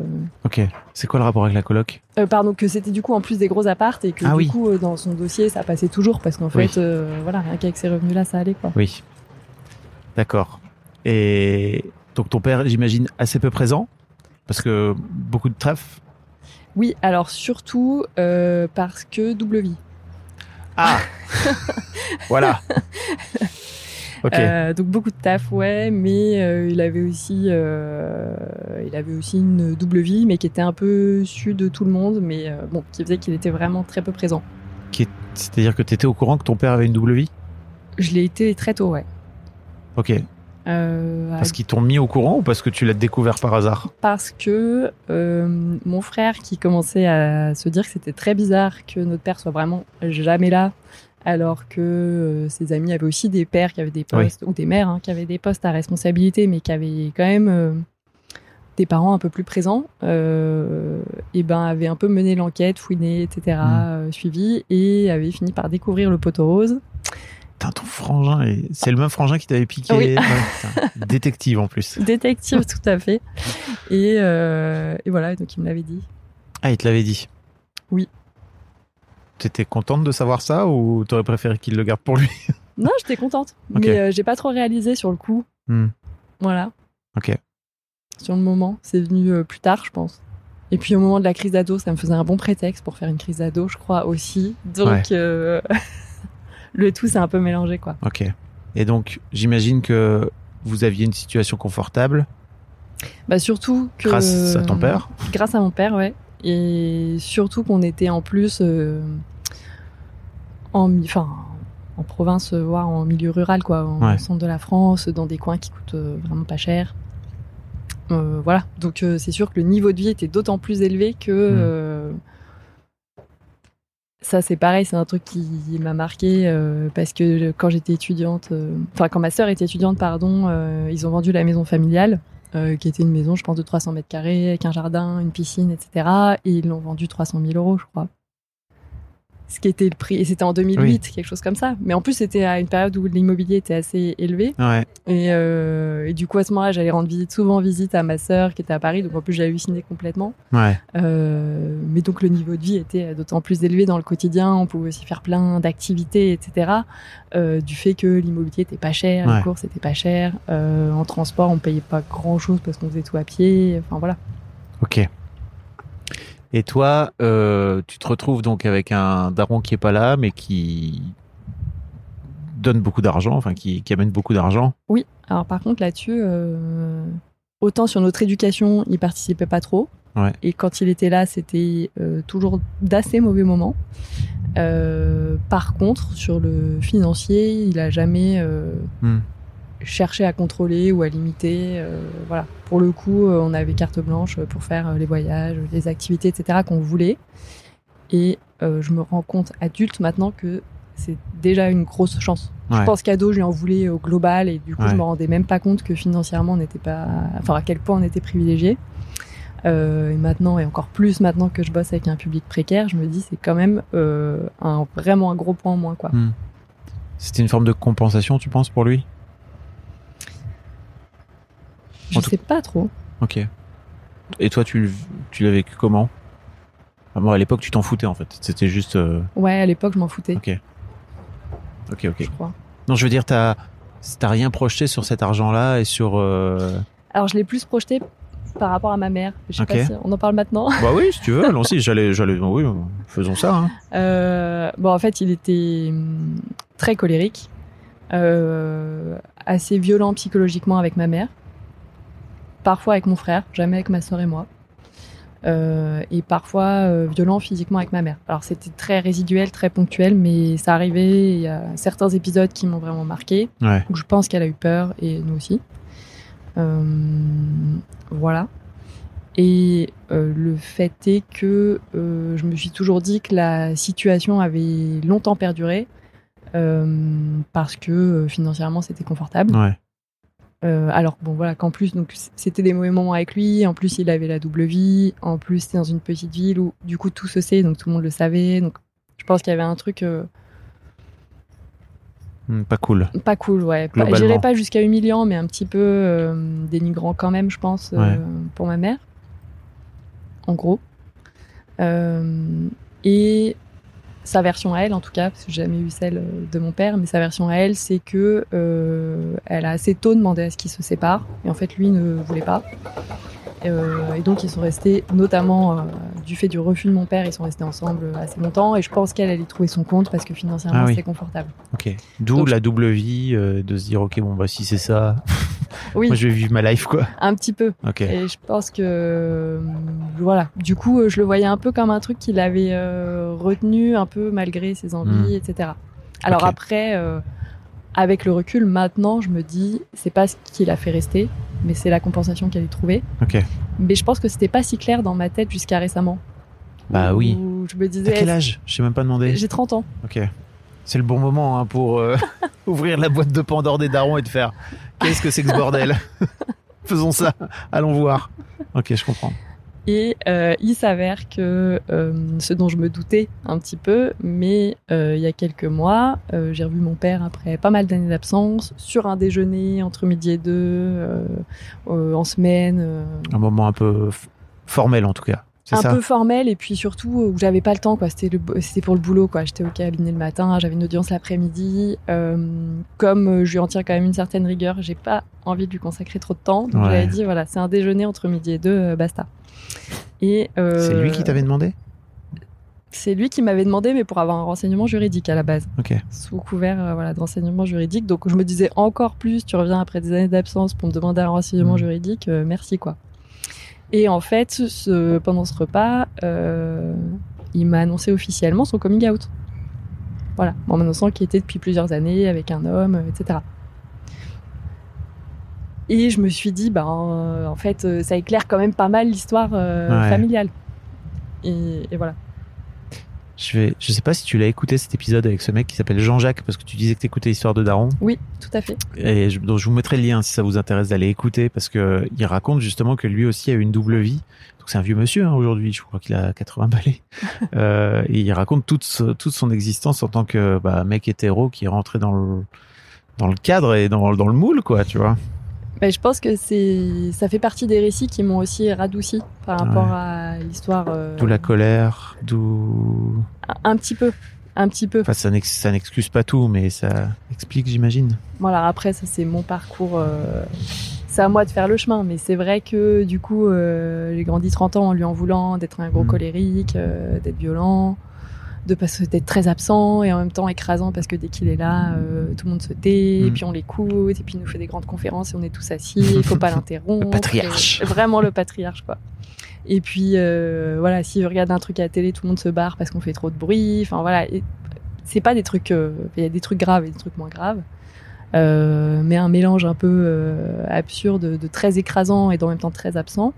Ok. C'est quoi le rapport avec la coloc
euh, pardon, que c'était du coup en plus des gros appartes et que
Ah
du
oui.
coup euh, dans son dossier ça passait toujours parce qu'en
Oui.
fait, euh, voilà, rien qu'avec ces revenus-là ça allait quoi.
Oui. D'accord. Et donc ton père, j'imagine, assez peu présent parce que beaucoup de traf.
Oui, alors surtout euh, parce que double vie.
Ah. (laughs) voilà. (laughs)
Euh, donc beaucoup de taf, ouais, mais euh, il avait aussi, euh, il avait aussi une double vie, mais qui était un peu su de tout le monde, mais bon, qui faisait qu'il était vraiment très peu présent.
C'est-à-dire que tu étais au courant que ton père avait une double vie?
Je l'ai été très tôt, ouais.
Ok. Parce qu'ils t'ont mis au courant ou parce que tu l'as découvert par hasard?
Parce que mon frère qui commençait à se dire que c'était très bizarre que notre père soit vraiment jamais là, alors que euh, ses amis avaient aussi des pères qui avaient des
Oui.
postes, ou des mères hein, qui avaient des postes à responsabilité, mais qui avaient quand même euh, des parents un peu plus présents, euh, et ben avait un peu mené l'enquête, fouiné, etc.,
Mm.
suivi, et avait fini par découvrir le poteau rose.
Putain, ton frangin, et- c'est le même frangin qui t'avait piqué.
Oui.
Ouais. (laughs) Détective en plus.
Détective, (laughs) tout à fait. Et, et voilà, donc il me l'avait dit.
Ah, il te l'avait dit?
Oui.
T'étais contente de savoir ça ou t'aurais préféré qu'il le garde pour lui (laughs)
Non, j'étais contente. Mais euh, j'ai pas trop réalisé sur le coup.
Hmm.
Voilà.
Ok.
Sur le moment. C'est venu euh, plus tard, je pense. Et puis au moment de la crise d'ado, ça me faisait un bon prétexte pour faire une crise d'ado, je crois aussi. Donc
Ouais.
euh, (laughs) le tout s'est un peu mélangé, quoi.
Ok. Et donc, j'imagine que vous aviez une situation confortable
Bah surtout que
grâce à ton père.
Grâce à mon père, ouais. Et surtout qu'on était en plus euh, en, enfin, en province, euh, voire en milieu rural, quoi, en
Ouais.
centre de la France, dans des coins qui coûtent euh, vraiment pas cher. Euh, voilà. Donc euh, c'est sûr que le niveau de vie était d'autant plus élevé que
Mm.
ça c'est pareil, c'est un truc qui m'a marqué parce que quand j'étais étudiante, enfin quand ma sœur était étudiante, pardon, ils ont vendu la maison familiale euh, qui était une maison, je pense, de 300 mètres carrés, avec un jardin, une piscine, etc. Et ils l'ont vendu 300 000 euros, je crois. Ce qui était le prix. Et c'était en 2008, quelque chose comme ça. Mais en plus, c'était à une période où l'immobilier était assez élevé.
Ouais.
Et, euh, et du coup, à ce moment-là, j'allais rendre visite, souvent visite à ma sœur qui était à Paris. Donc en plus, j'ai halluciné complètement.
Ouais.
Euh, mais donc le niveau de vie était d'autant plus élevé dans le quotidien. On pouvait aussi faire plein d'activités, etc. Euh, du fait que l'immobilier était pas cher,
Ouais.
les courses étaient pas chères. En transport, on payait pas grand-chose parce qu'on faisait tout à pied. Enfin voilà.
Ok. Et toi, euh, tu te retrouves donc avec un daron qui est pas là, mais qui donne beaucoup d'argent, enfin qui, qui amène beaucoup d'argent.
Oui. Alors par contre là-dessus, euh, autant sur notre éducation, il participait pas trop.
Ouais.
Et quand il était là, c'était euh, toujours d'assez mauvais moments. Par contre, sur le financier, il a jamais
Hmm.
Cherché à contrôler ou à limiter. euh, voilà. Pour le coup, euh, on avait carte blanche pour faire euh, les voyages, les activités, etc. qu'on voulait. Et euh, je me rends compte adulte maintenant que c'est déjà une grosse chance.
Ouais.
Je pense qu'ado, je lui en voulais au global et du coup,
Ouais.
je me rendais même pas compte que financièrement, on n'était pas, enfin, à quel point on était privilégié. Euh, et maintenant, et encore plus maintenant que je bosse avec un public précaire, je me dis c'est quand même euh, un vraiment un gros point en moins quoi.
Hmm. C'était une forme de compensation, tu penses, pour lui?
Je
tout-
sais pas trop.
Ok. Et toi, tu, tu l'as vécu comment? Ah bon, à l'époque, tu t'en foutais en fait. C'était juste. euh,
Ouais, à l'époque, je m'en foutais,
Ok. Ok, ok.
je crois.
Non, je veux dire, t'as t'as rien projeté sur cet argent-là et sur. euh,
Alors, je l'ai plus projeté par rapport à ma mère. Je sais
Ok.
pas si on en parle maintenant.
Bah oui, si tu veux, (laughs) allons-y. J'allais, j'allais. Oui, faisons ça. Hein.
Euh, bon, en fait, il était hum, très colérique, euh, assez violent psychologiquement avec ma mère, parfois avec mon frère, jamais avec ma sœur et moi. euh, et parfois euh, violent physiquement avec ma mère. Alors c'était très résiduel, très ponctuel, mais ça arrivait. Il y a certains épisodes qui m'ont vraiment marqué.
Ouais.
Donc je pense qu'elle a eu peur et nous aussi. Euh, voilà. Et le fait est que je me suis toujours dit que la situation avait longtemps perduré parce que financièrement c'était confortable.
Ouais.
Euh, alors bon voilà qu'en plus donc c'était des mauvais moments avec lui. En plus il avait la double vie. En plus c'était dans une petite ville où du coup tout se sait donc tout le monde le savait. Donc je pense qu'il y avait un truc euh,
Hmm, Pas cool.
pas cool, ouais. J'irais pas jusqu'à humiliant, mais un petit peu euh, dénigrant quand même, je pense,
Ouais.
pour ma mère. En gros. Et sa version à elle, en tout cas, parce que j'ai jamais eu celle euh, de mon père, mais sa version à elle, c'est que euh, elle a assez tôt demandé à ce qu'ils se séparent, et en fait, lui ne voulait pas. Euh, et donc, ils sont restés, notamment euh, du fait du refus de mon père, ils sont restés ensemble assez longtemps, et je pense qu'elle, elle y trouvait son compte parce que financièrement,
Ah oui.
c'était confortable.
Ok. D'où
Donc,
la double vie euh, de se dire ok bon bah si c'est ça, (laughs)
Oui,
moi je vais vivre ma life quoi.
un petit peu.
Ok.
Et je pense que voilà. Du coup, je le voyais un peu comme un truc qu'il avait retenu un peu malgré ses envies, etc. Alors après, euh, avec le recul, maintenant, je me dis, c'est pas ce qui l'a fait rester, mais c'est la compensation qu'elle a trouvée. Mais je pense que c'était pas si clair dans ma tête jusqu'à récemment.
Bah oui.
Je me disais,
quel âge? Je sais même pas demandé.
j'ai 30 ans.
Ok. C'est le bon moment hein, pour euh, (laughs) ouvrir la boîte de Pandore des darons et de faire qu'est-ce que c'est que ce bordel? (laughs) Faisons ça. Allons voir. Ok, je comprends.
Et euh, il s'avère que euh, ce dont je me doutais un petit peu, mais euh, il y a quelques mois, euh, j'ai revu mon père après pas mal d'années d'absence sur un déjeuner entre midi et deux, euh, euh, en semaine,
Un moment un peu formel en tout cas.
Un
ça
peu formel et puis surtout où j'avais pas le temps quoi. C'était c'était pour le boulot quoi. J'étais au cabinet le matin, j'avais une audience l'après-midi. Euh, comme euh, je lui en tire quand même une certaine rigueur, j'ai pas envie de lui consacrer trop de temps. Donc
Ouais.
j'avais dit voilà, c'est un déjeuner entre midi et deux, euh, basta. Et euh,
C'est lui qui t'avait demandé?
C'est lui qui m'avait demandé, mais pour avoir un renseignement juridique à la base, sous couvert euh, voilà, de renseignement juridique. Donc je me disais encore plus, tu reviens après des années d'absence pour me demander un renseignement
Mm.
juridique, euh, merci quoi. Et en fait, ce- pendant ce repas, euh, il m'a annoncé officiellement son coming out. Voilà, en m'annonçant qu'il était depuis plusieurs années avec un homme, etc. Et je me suis dit, ben, euh, en fait, euh, ça éclaire quand même pas mal l'histoire euh,
Ouais.
familiale. Et, et voilà.
Je vais. Je sais pas si tu l'as écouté cet épisode avec ce mec qui s'appelle Jean-Jacques parce que tu disais que t'écoutais l'histoire de Daron.
Oui, tout à fait.
Et je, donc je vous mettrai le lien si ça vous intéresse d'aller écouter parce que il raconte justement que lui aussi a eu une double vie. Donc c'est un vieux monsieur hein, aujourd'hui, je crois qu'il a 80 balais. (laughs) euh, et il raconte toute toute son existence en tant que bah, mec hétéro qui est rentré dans le dans le cadre et dans, dans le moule quoi, tu vois.
Ben, je pense que c'est, ça fait partie des récits qui m'ont aussi radouci par rapport
Ouais.
à l'histoire. euh,
D'où la colère, d'où
un- Un petit peu, un petit peu.
enfin ça n'ex- ça n'excuse pas tout mais ça explique j'imagine.
Voilà, après, ça, c'est mon parcours. euh, C'est à moi de faire le chemin, mais c'est vrai que du coup, euh, j'ai grandi 30 ans en lui en voulant d'être un gros
Mm.
colérique, d'être violent, de pas se- d'être très absent et en même temps écrasant parce que dès qu'il est là, euh, tout le monde se tait, et
Mm.
puis on l'écoute, et puis il nous fait des grandes conférences et on est tous assis, il faut pas (laughs) l'interrompre.
Le patriarche.
Et- Vraiment le patriarche, quoi. Et puis, euh, voilà, si je regarde un truc à la télé, tout le monde se barre parce qu'on fait trop de bruit. Enfin, voilà. C'est pas des trucs. euh, Il y a des trucs graves et des trucs moins graves. Euh, mais un mélange un peu euh, absurde, de très écrasant et en même temps très absent.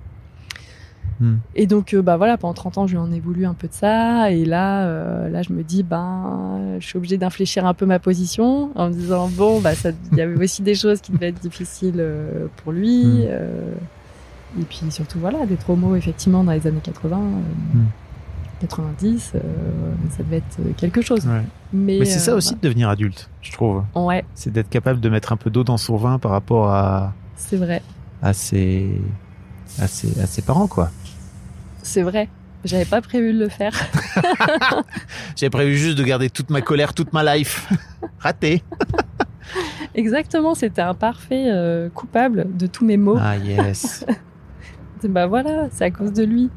Hmm.
Et donc, euh, bah voilà, pendant 30 ans, je lui en ai voulu un peu de ça. Et là, euh, là, je me dis, ben, je suis obligée d'infléchir un peu ma position en me disant, bon, bah, il y avait aussi des choses qui devaient être difficiles euh, pour lui. Euh, et puis surtout, voilà, des traumas, effectivement, dans les années 80, euh,
Hmm.
90, euh, ça devait être quelque chose.
Ouais.
Mais,
Mais c'est ça aussi de devenir adulte, je trouve.
Ouais,
C'est d'être capable de mettre un peu d'eau dans son vin par rapport à
c'est vrai.
à ses à ses, à ses parents quoi.
C'est vrai. J'avais pas prévu de le faire. (laughs)
J'avais prévu juste de garder toute ma colère toute ma life. (laughs) Raté.
Exactement, c'était un parfait euh, coupable de tous mes maux.
Ah yes. (laughs)
Bah voilà, c'est à cause de lui.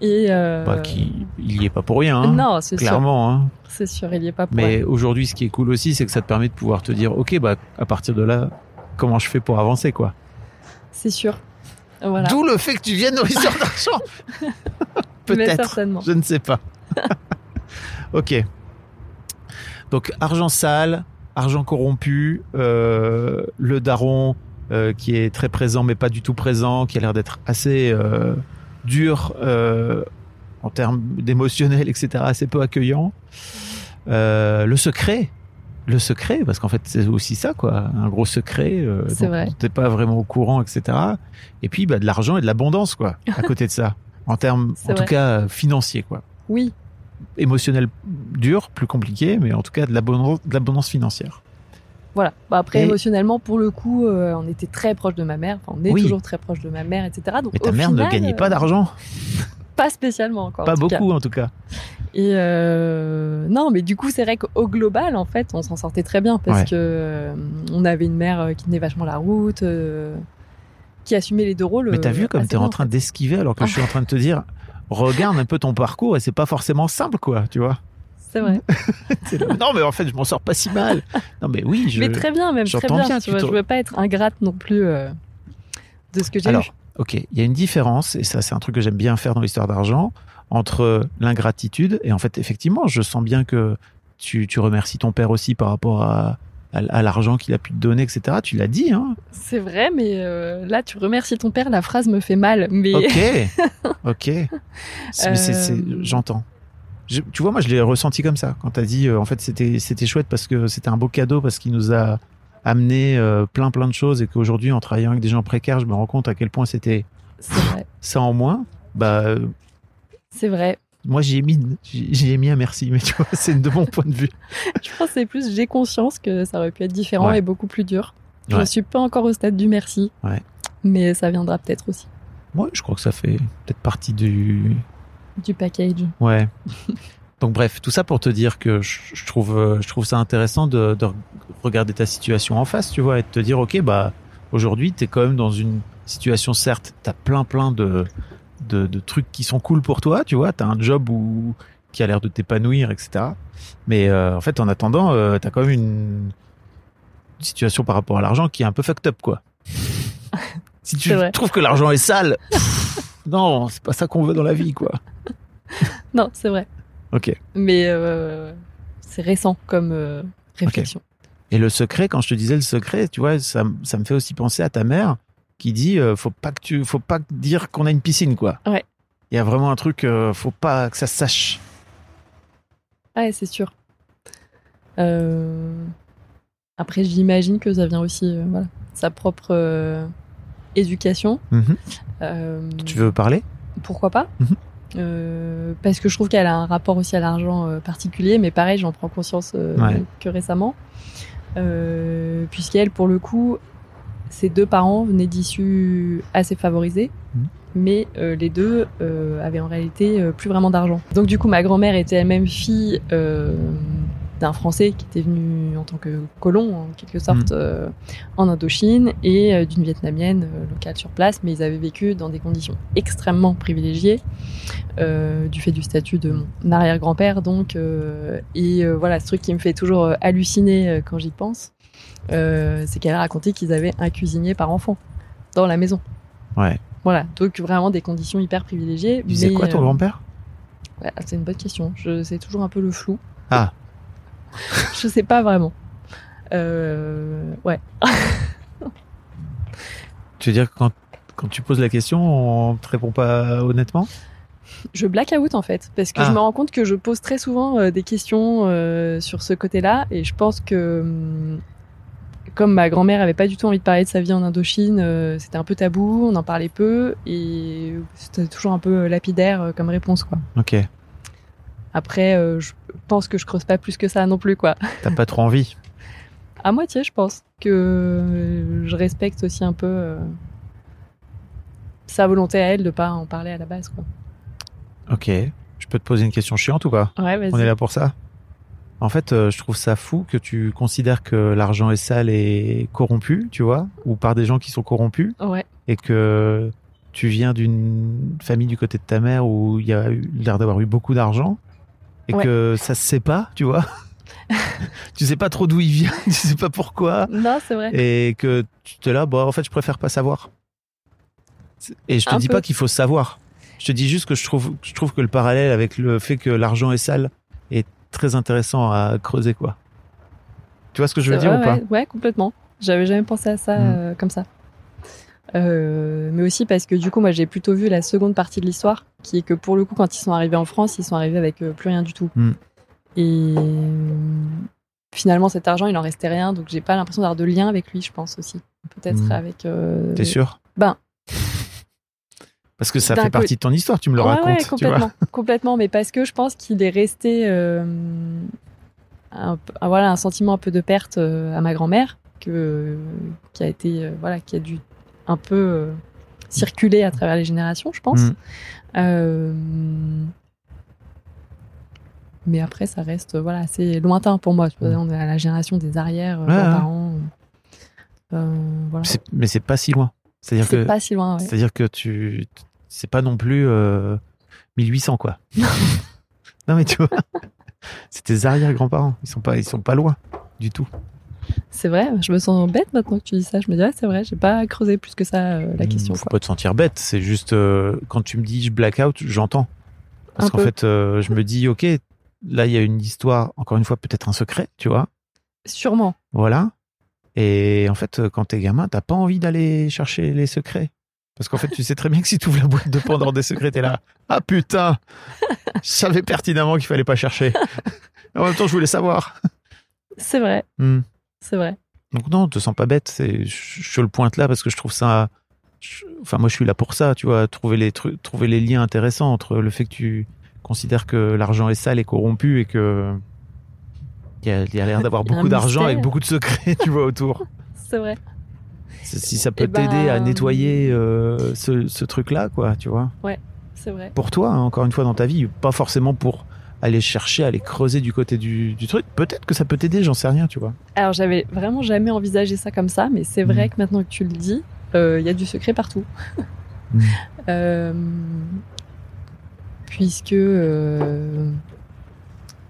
Et euh,
Bah, qui, il y est pas pour rien. hein.
non, c'est sûr,
Clairement. Hein.
c'est sûr, il y est pas pour
Mais aujourd'hui, ce qui est cool aussi, c'est que ça te permet de pouvoir te dire, ok, bah à partir de là, comment je fais pour avancer quoi.
C'est sûr. Voilà.
D'où le fait que tu viennes l'histoire d'argent. (laughs) Peut-être. Je ne sais pas. (laughs) ok. Donc argent sale, argent corrompu, euh, le daron euh, qui est très présent mais pas du tout présent, qui a l'air d'être assez euh, dur en termes d'émotionnel, etc., assez peu accueillant. Le secret. Le secret, parce qu'en fait c'est aussi ça, quoi, un gros secret. Euh,
C'est vrai.
T'es pas vraiment au courant, etc. Et puis bah, de l'argent et de l'abondance, quoi, à (laughs) côté de ça. En termes, en tout cas, euh, financiers, quoi
Oui,
émotionnel dur, plus compliqué, mais en tout cas de l'abondance, financière.
voilà. Bah, après,
Et-
émotionnellement, pour le coup, euh, on était très proche de ma mère. Enfin, on est
Oui.
toujours très proche de ma mère, etc. Donc,
Mais ta mère ne gagnait
euh,
pas d'argent, (laughs)
Pas spécialement encore. en
pas
cas.
beaucoup en tout cas.
Et euh, non, mais du coup, c'est vrai qu'au global, en fait, on s'en sortait très bien parce
Ouais.
que euh, on avait une mère euh, qui tenait vachement la route, euh, qui assumait les deux rôles.
Mais t'as vu comme t'es en train d'esquiver alors que je suis en train de te dire, (laughs) regarde un peu ton parcours et c'est pas forcément simple quoi, tu vois.
C'est vrai. (laughs)
Non mais en fait je m'en sors pas si mal. Non mais oui, je...
Mais très bien, même très bien.
bien,
tu vois, je veux pas être ingrate non plus de ce que j'ai
Alors,
eu.
ok, il y a une différence, et ça c'est un truc que j'aime bien faire dans l'histoire d'argent, entre l'ingratitude, et en fait effectivement je sens bien que tu, tu remercies ton père aussi par rapport à, à, à l'argent qu'il a pu te donner, etc. Tu l'as dit, hein
C'est vrai, mais euh, là, tu remercies ton père. La phrase me fait mal, mais
Ok, (laughs) ok.
Euh,
J'entends. Je- Tu vois, moi, je l'ai ressenti comme ça. Quand t'as dit, euh, en fait, c'était c'était chouette parce que c'était un beau cadeau parce qu'il nous a amené plein plein de choses et qu'aujourd'hui, en travaillant avec des gens précaires, je me rends compte à quel point c'était ça en moins. Bah,
C'est vrai.
moi, j'y ai mis, j'y j'y ai mis un merci, mais tu vois, (laughs) c'est de mon point de vue. (laughs)
Je pense que c'est plus j'ai conscience que ça aurait pu être différent
Ouais.
et beaucoup plus dur. Je
Ouais.
ne suis pas encore au stade du merci.
Ouais.
Mais ça viendra peut-être aussi
Moi, je crois que ça fait peut-être partie du,
du package.
Ouais. (laughs) Donc bref, tout ça pour te dire que je, trouve je trouve ça intéressant de, de regarder ta situation en face, tu vois, et de te dire ok bah aujourd'hui t'es quand même dans une situation certes t'as plein plein de, de de trucs qui sont cool pour toi, tu vois, t'as un job où qui a l'air de t'épanouir, etc. Mais euh, en fait en attendant euh, t'as quand même une situation par rapport à l'argent qui est un peu fucked up quoi. (laughs) si tu trouves que l'argent est sale, non c'est pas ça qu'on veut dans la vie quoi. (laughs)
Non, c'est vrai.
Ok.
Mais euh, c'est récent comme réflexion.
Et le secret, quand je te disais le secret, tu vois, ça, ça me fait aussi penser à ta mère qui dit euh, faut pas que tu faut pas dire qu'on a une piscine quoi.
Ouais.
Il y a vraiment un truc euh, faut pas que ça se sache.
Ouais, c'est sûr. Euh, Après, j'imagine que ça vient aussi, euh, voilà, sa propre euh, éducation.
Mhm.
Euh,
Tu veux parler?
Pourquoi pas?
Mhm.
Parce que je trouve qu'elle a un rapport aussi à l'argent particulier, mais pareil, j'en prends conscience
Ouais.
que récemment. Puisqu'elle, pour le coup, ses deux parents venaient d'issues assez favorisées,
Mhm.
mais euh, les deux euh, avaient en réalité euh, plus vraiment d'argent. Donc du coup, ma grand-mère était elle-même fille d'un Français qui était venu en tant que colon, en quelque sorte, euh, en Indochine, et d'une Vietnamienne locale sur place, mais ils avaient vécu dans des conditions extrêmement privilégiées, du fait du statut de mon arrière-grand-père, donc. et voilà, ce truc qui me fait toujours halluciner quand j'y pense, euh, c'est qu'elle a raconté qu'ils avaient un cuisinier par enfant dans la maison.
Ouais.
Voilà, donc vraiment des conditions hyper privilégiées.
Tu disais quoi ton
euh,
grand-père?
Ouais, C'est une bonne question. C'est toujours un peu le flou.
Ah. (laughs)
je sais pas vraiment. Euh, ouais. (laughs)
Tu veux dire que quand quand tu poses la question, on te répond pas honnêtement?
Je black out en fait, parce que
Ah.
je me rends compte que je pose très souvent euh, des questions euh, sur ce côté-là, et je pense que hum, comme ma grand-mère avait pas du tout envie de parler de sa vie en Indochine, euh, c'était un peu tabou, on en parlait peu, et c'était toujours un peu lapidaire euh, comme réponse quoi.
Ok.
Après, euh, je pense que je creuse pas plus que ça non plus quoi. (laughs)
T'as pas trop envie.
À moitié, je pense que euh, je respecte aussi un peu euh, sa volonté à elle de pas en parler à la base quoi.
Ok. Je peux te poser une question chiante ou pas?
Ouais, vas-y.
On est là pour ça? En fait, euh, je trouve ça fou que tu considères que l'argent est sale et corrompu, tu vois, ou par des gens qui sont corrompus,
Ouais.
et que tu viens d'une famille du côté de ta mère où il y a eu l'air d'avoir eu beaucoup d'argent, et
Ouais.
que ça se sait pas, tu vois. (laughs) tu sais pas trop d'où il vient, (laughs) tu sais pas pourquoi,
Non, c'est vrai.
et que tu te là, bon, en fait, je préfère pas savoir. Et je te
Un
dis
peu.
pas qu'il faut savoir. Je te dis juste que je trouve, je trouve que le parallèle avec le fait que l'argent est sale est très intéressant à creuser, quoi. Tu vois ce que je veux dire
vrai,
ou pas
ouais, ouais, complètement. J'avais jamais pensé à ça
Mm.
euh, comme ça. Euh, mais aussi parce que du coup, moi, j'ai plutôt vu la seconde partie de l'histoire, qui est que pour le coup, quand ils sont arrivés en France, ils sont arrivés avec euh, plus rien du tout.
Mm.
Et finalement, cet argent, il en restait rien, donc j'ai pas l'impression d'avoir de lien avec lui, je pense aussi. Peut-être
Mm.
avec.
T'es sûr?
Ben.
Parce que ça fait partie de ton histoire, tu me le
ouais,
racontes,
ouais,
tu vois.
complètement, (laughs) complètement, mais parce que je pense qu'il est resté euh, un, voilà, un sentiment un peu de perte euh, à ma grand-mère, que, qui a été, euh, voilà, qui a dû un peu euh, circuler à travers les générations, je pense.
Mm.
Euh, mais après, ça reste voilà, assez lointain pour moi.
Mm.
On est à la génération des arrières,
Ouais, ouais.
grands-parents. Voilà.
C'est- Mais c'est pas si loin. C'est-à-dire
C'est
que,
pas si loin. ouais.
c'est-à-dire que tu, c'est pas non plus euh, 1800 quoi. (laughs) non mais tu vois, c'est tes arrière-grands-parents. Ils sont pas, ils sont pas loin du tout.
C'est vrai, je me sens bête maintenant que tu dis ça. Je me dis, ouais, c'est vrai, j'ai pas creusé plus que ça euh, la question.
Hmm, Faut
quoi.
pas te sentir bête. C'est juste euh, quand tu me dis je blackout, j'entends. Parce qu'en fait, euh, je me dis ok, là il y a une histoire. Encore une fois, peut-être un secret, tu vois.
Sûrement.
Voilà. Et en fait, quand t'es gamin, t'as pas envie d'aller chercher les secrets. Parce qu'en fait, tu sais très bien que si tu ouvres la boîte de Pandore des secrets, t'es là. Ah putain Je savais pertinemment qu'il fallait pas chercher. En même temps, je voulais savoir.
C'est vrai,
Hmm.
c'est vrai.
Donc non, te sens pas bête. Je, le pointe là parce que je trouve ça. je- enfin, moi, je suis là pour ça, tu vois, trouver les trucs, trouver les liens intéressants entre le fait que tu considères que l'argent est sale et corrompu et que (laughs) il y a, a l'air d'avoir beaucoup d'argent avec beaucoup de secrets, tu vois, autour. (laughs)
C'est vrai.
Si ça peut
Eh ben,
t'aider à nettoyer euh, ce, ce truc-là, quoi, tu vois.
C'est vrai.
Pour toi, hein, encore une fois, dans ta vie, pas forcément pour aller chercher, aller creuser du côté du, du truc. Peut-être que ça peut t'aider, j'en sais rien, tu vois.
Alors, j'avais vraiment jamais envisagé ça comme ça, mais c'est vrai
Mm.
que maintenant que tu le dis, euh, il y a du secret partout.
Mm. (laughs)
Euh, puisque, euh,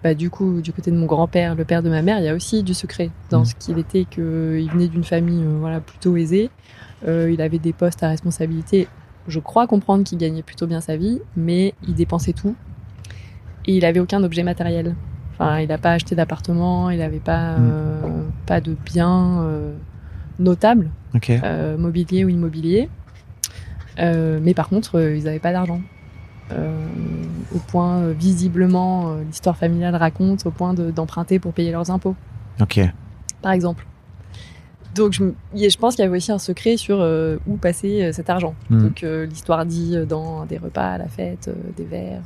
bah, du coup, du côté de mon grand-père, le père de ma mère, il y a aussi du secret dans
Mm.
ce qu'il était, qu'il venait d'une famille euh, voilà, plutôt aisée. Euh, il avait des postes à responsabilité. Je crois comprendre qu'il gagnait plutôt bien sa vie, mais il dépensait tout. Et il avait aucun objet matériel. Enfin, il n'a pas acheté d'appartement, il n'avait pas,
Mm.
euh, pas de biens notables,
Ok.
euh, mobilier ou immobilier. Mais par contre, ils n'avaient pas d'argent. Euh, au point, euh, visiblement, euh, l'histoire familiale raconte, au point de- d'emprunter pour payer leurs impôts,
Ok.
par exemple. Donc, je, pense qu'il y avait aussi un secret sur euh, où passer euh, cet argent.
Mm.
Donc, euh, l'histoire dit dans des repas à la fête, des verres,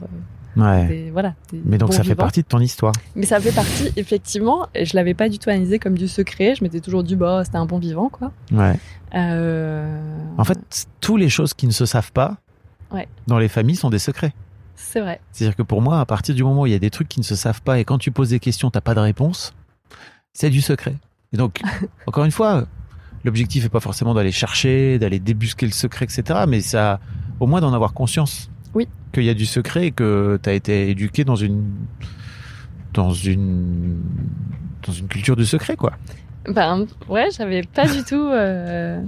Ouais.
des, voilà. des
Mais donc ça fait partie de ton histoire.
Mais ça fait partie, effectivement, et je l'avais pas du tout analysé comme du secret. Je m'étais toujours dit, bah, c'était un bon vivant, quoi.
Ouais. En fait, toutes les choses qui ne se savent pas
Ouais.
dans les familles sont des secrets.
c'est vrai.
C'est-à-dire que pour moi, à partir du moment où il y a des trucs qui ne se savent pas et quand tu poses des questions, t'as pas de réponse, c'est du secret. Et donc, (laughs) encore une fois, l'objectif est pas forcément d'aller chercher, d'aller débusquer le secret, etc. Mais ça, au moins d'en avoir conscience.
Oui.
Qu'il y a du secret et que tu as été éduqué dans une, dans une, dans une culture du secret, quoi.
Ben, ouais, j'avais pas du tout euh,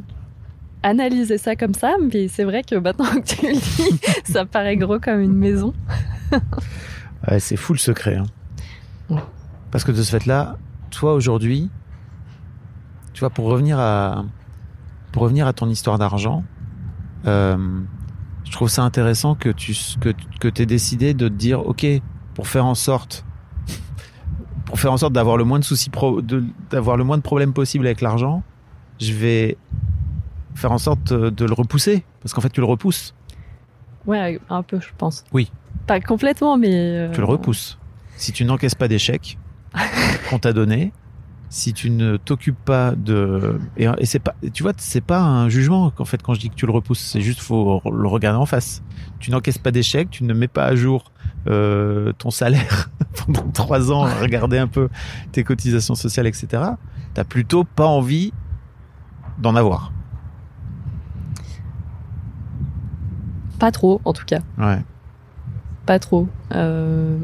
analysé ça comme ça, mais c'est vrai que maintenant que tu le dis, (laughs) ça paraît gros comme une maison. (laughs)
Ouais, c'est fou le secret. hein.
Ouais.
Parce que de ce fait-là, toi aujourd'hui, tu vois, pour revenir à, pour revenir à ton histoire d'argent, euh, je trouve ça intéressant que tu que, que aies décidé de te dire, ok, pour faire en sorte, (laughs) pour faire en sorte d'avoir le moins de soucis, d'avoir le moins de problèmes possible avec l'argent, je vais faire en sorte de, de le repousser, parce qu'en fait, tu le repousses,
Ouais, un peu, je pense.
Oui.
Pas complètement, mais. euh,
tu le repousses. Si tu n'encaisses pas d'échecs (laughs) qu'on t'a donné, si tu ne t'occupes pas de et, et c'est pas tu vois c'est pas un jugement en fait quand je dis que tu le repousses c'est juste faut le regarder en face tu n'encaisses pas d'échecs tu ne mets pas à jour euh, ton salaire (laughs) pendant trois ans regarder un peu tes cotisations sociales etc t'as plutôt pas envie d'en avoir
Pas trop, en tout cas.
ouais
Pas trop. Euh,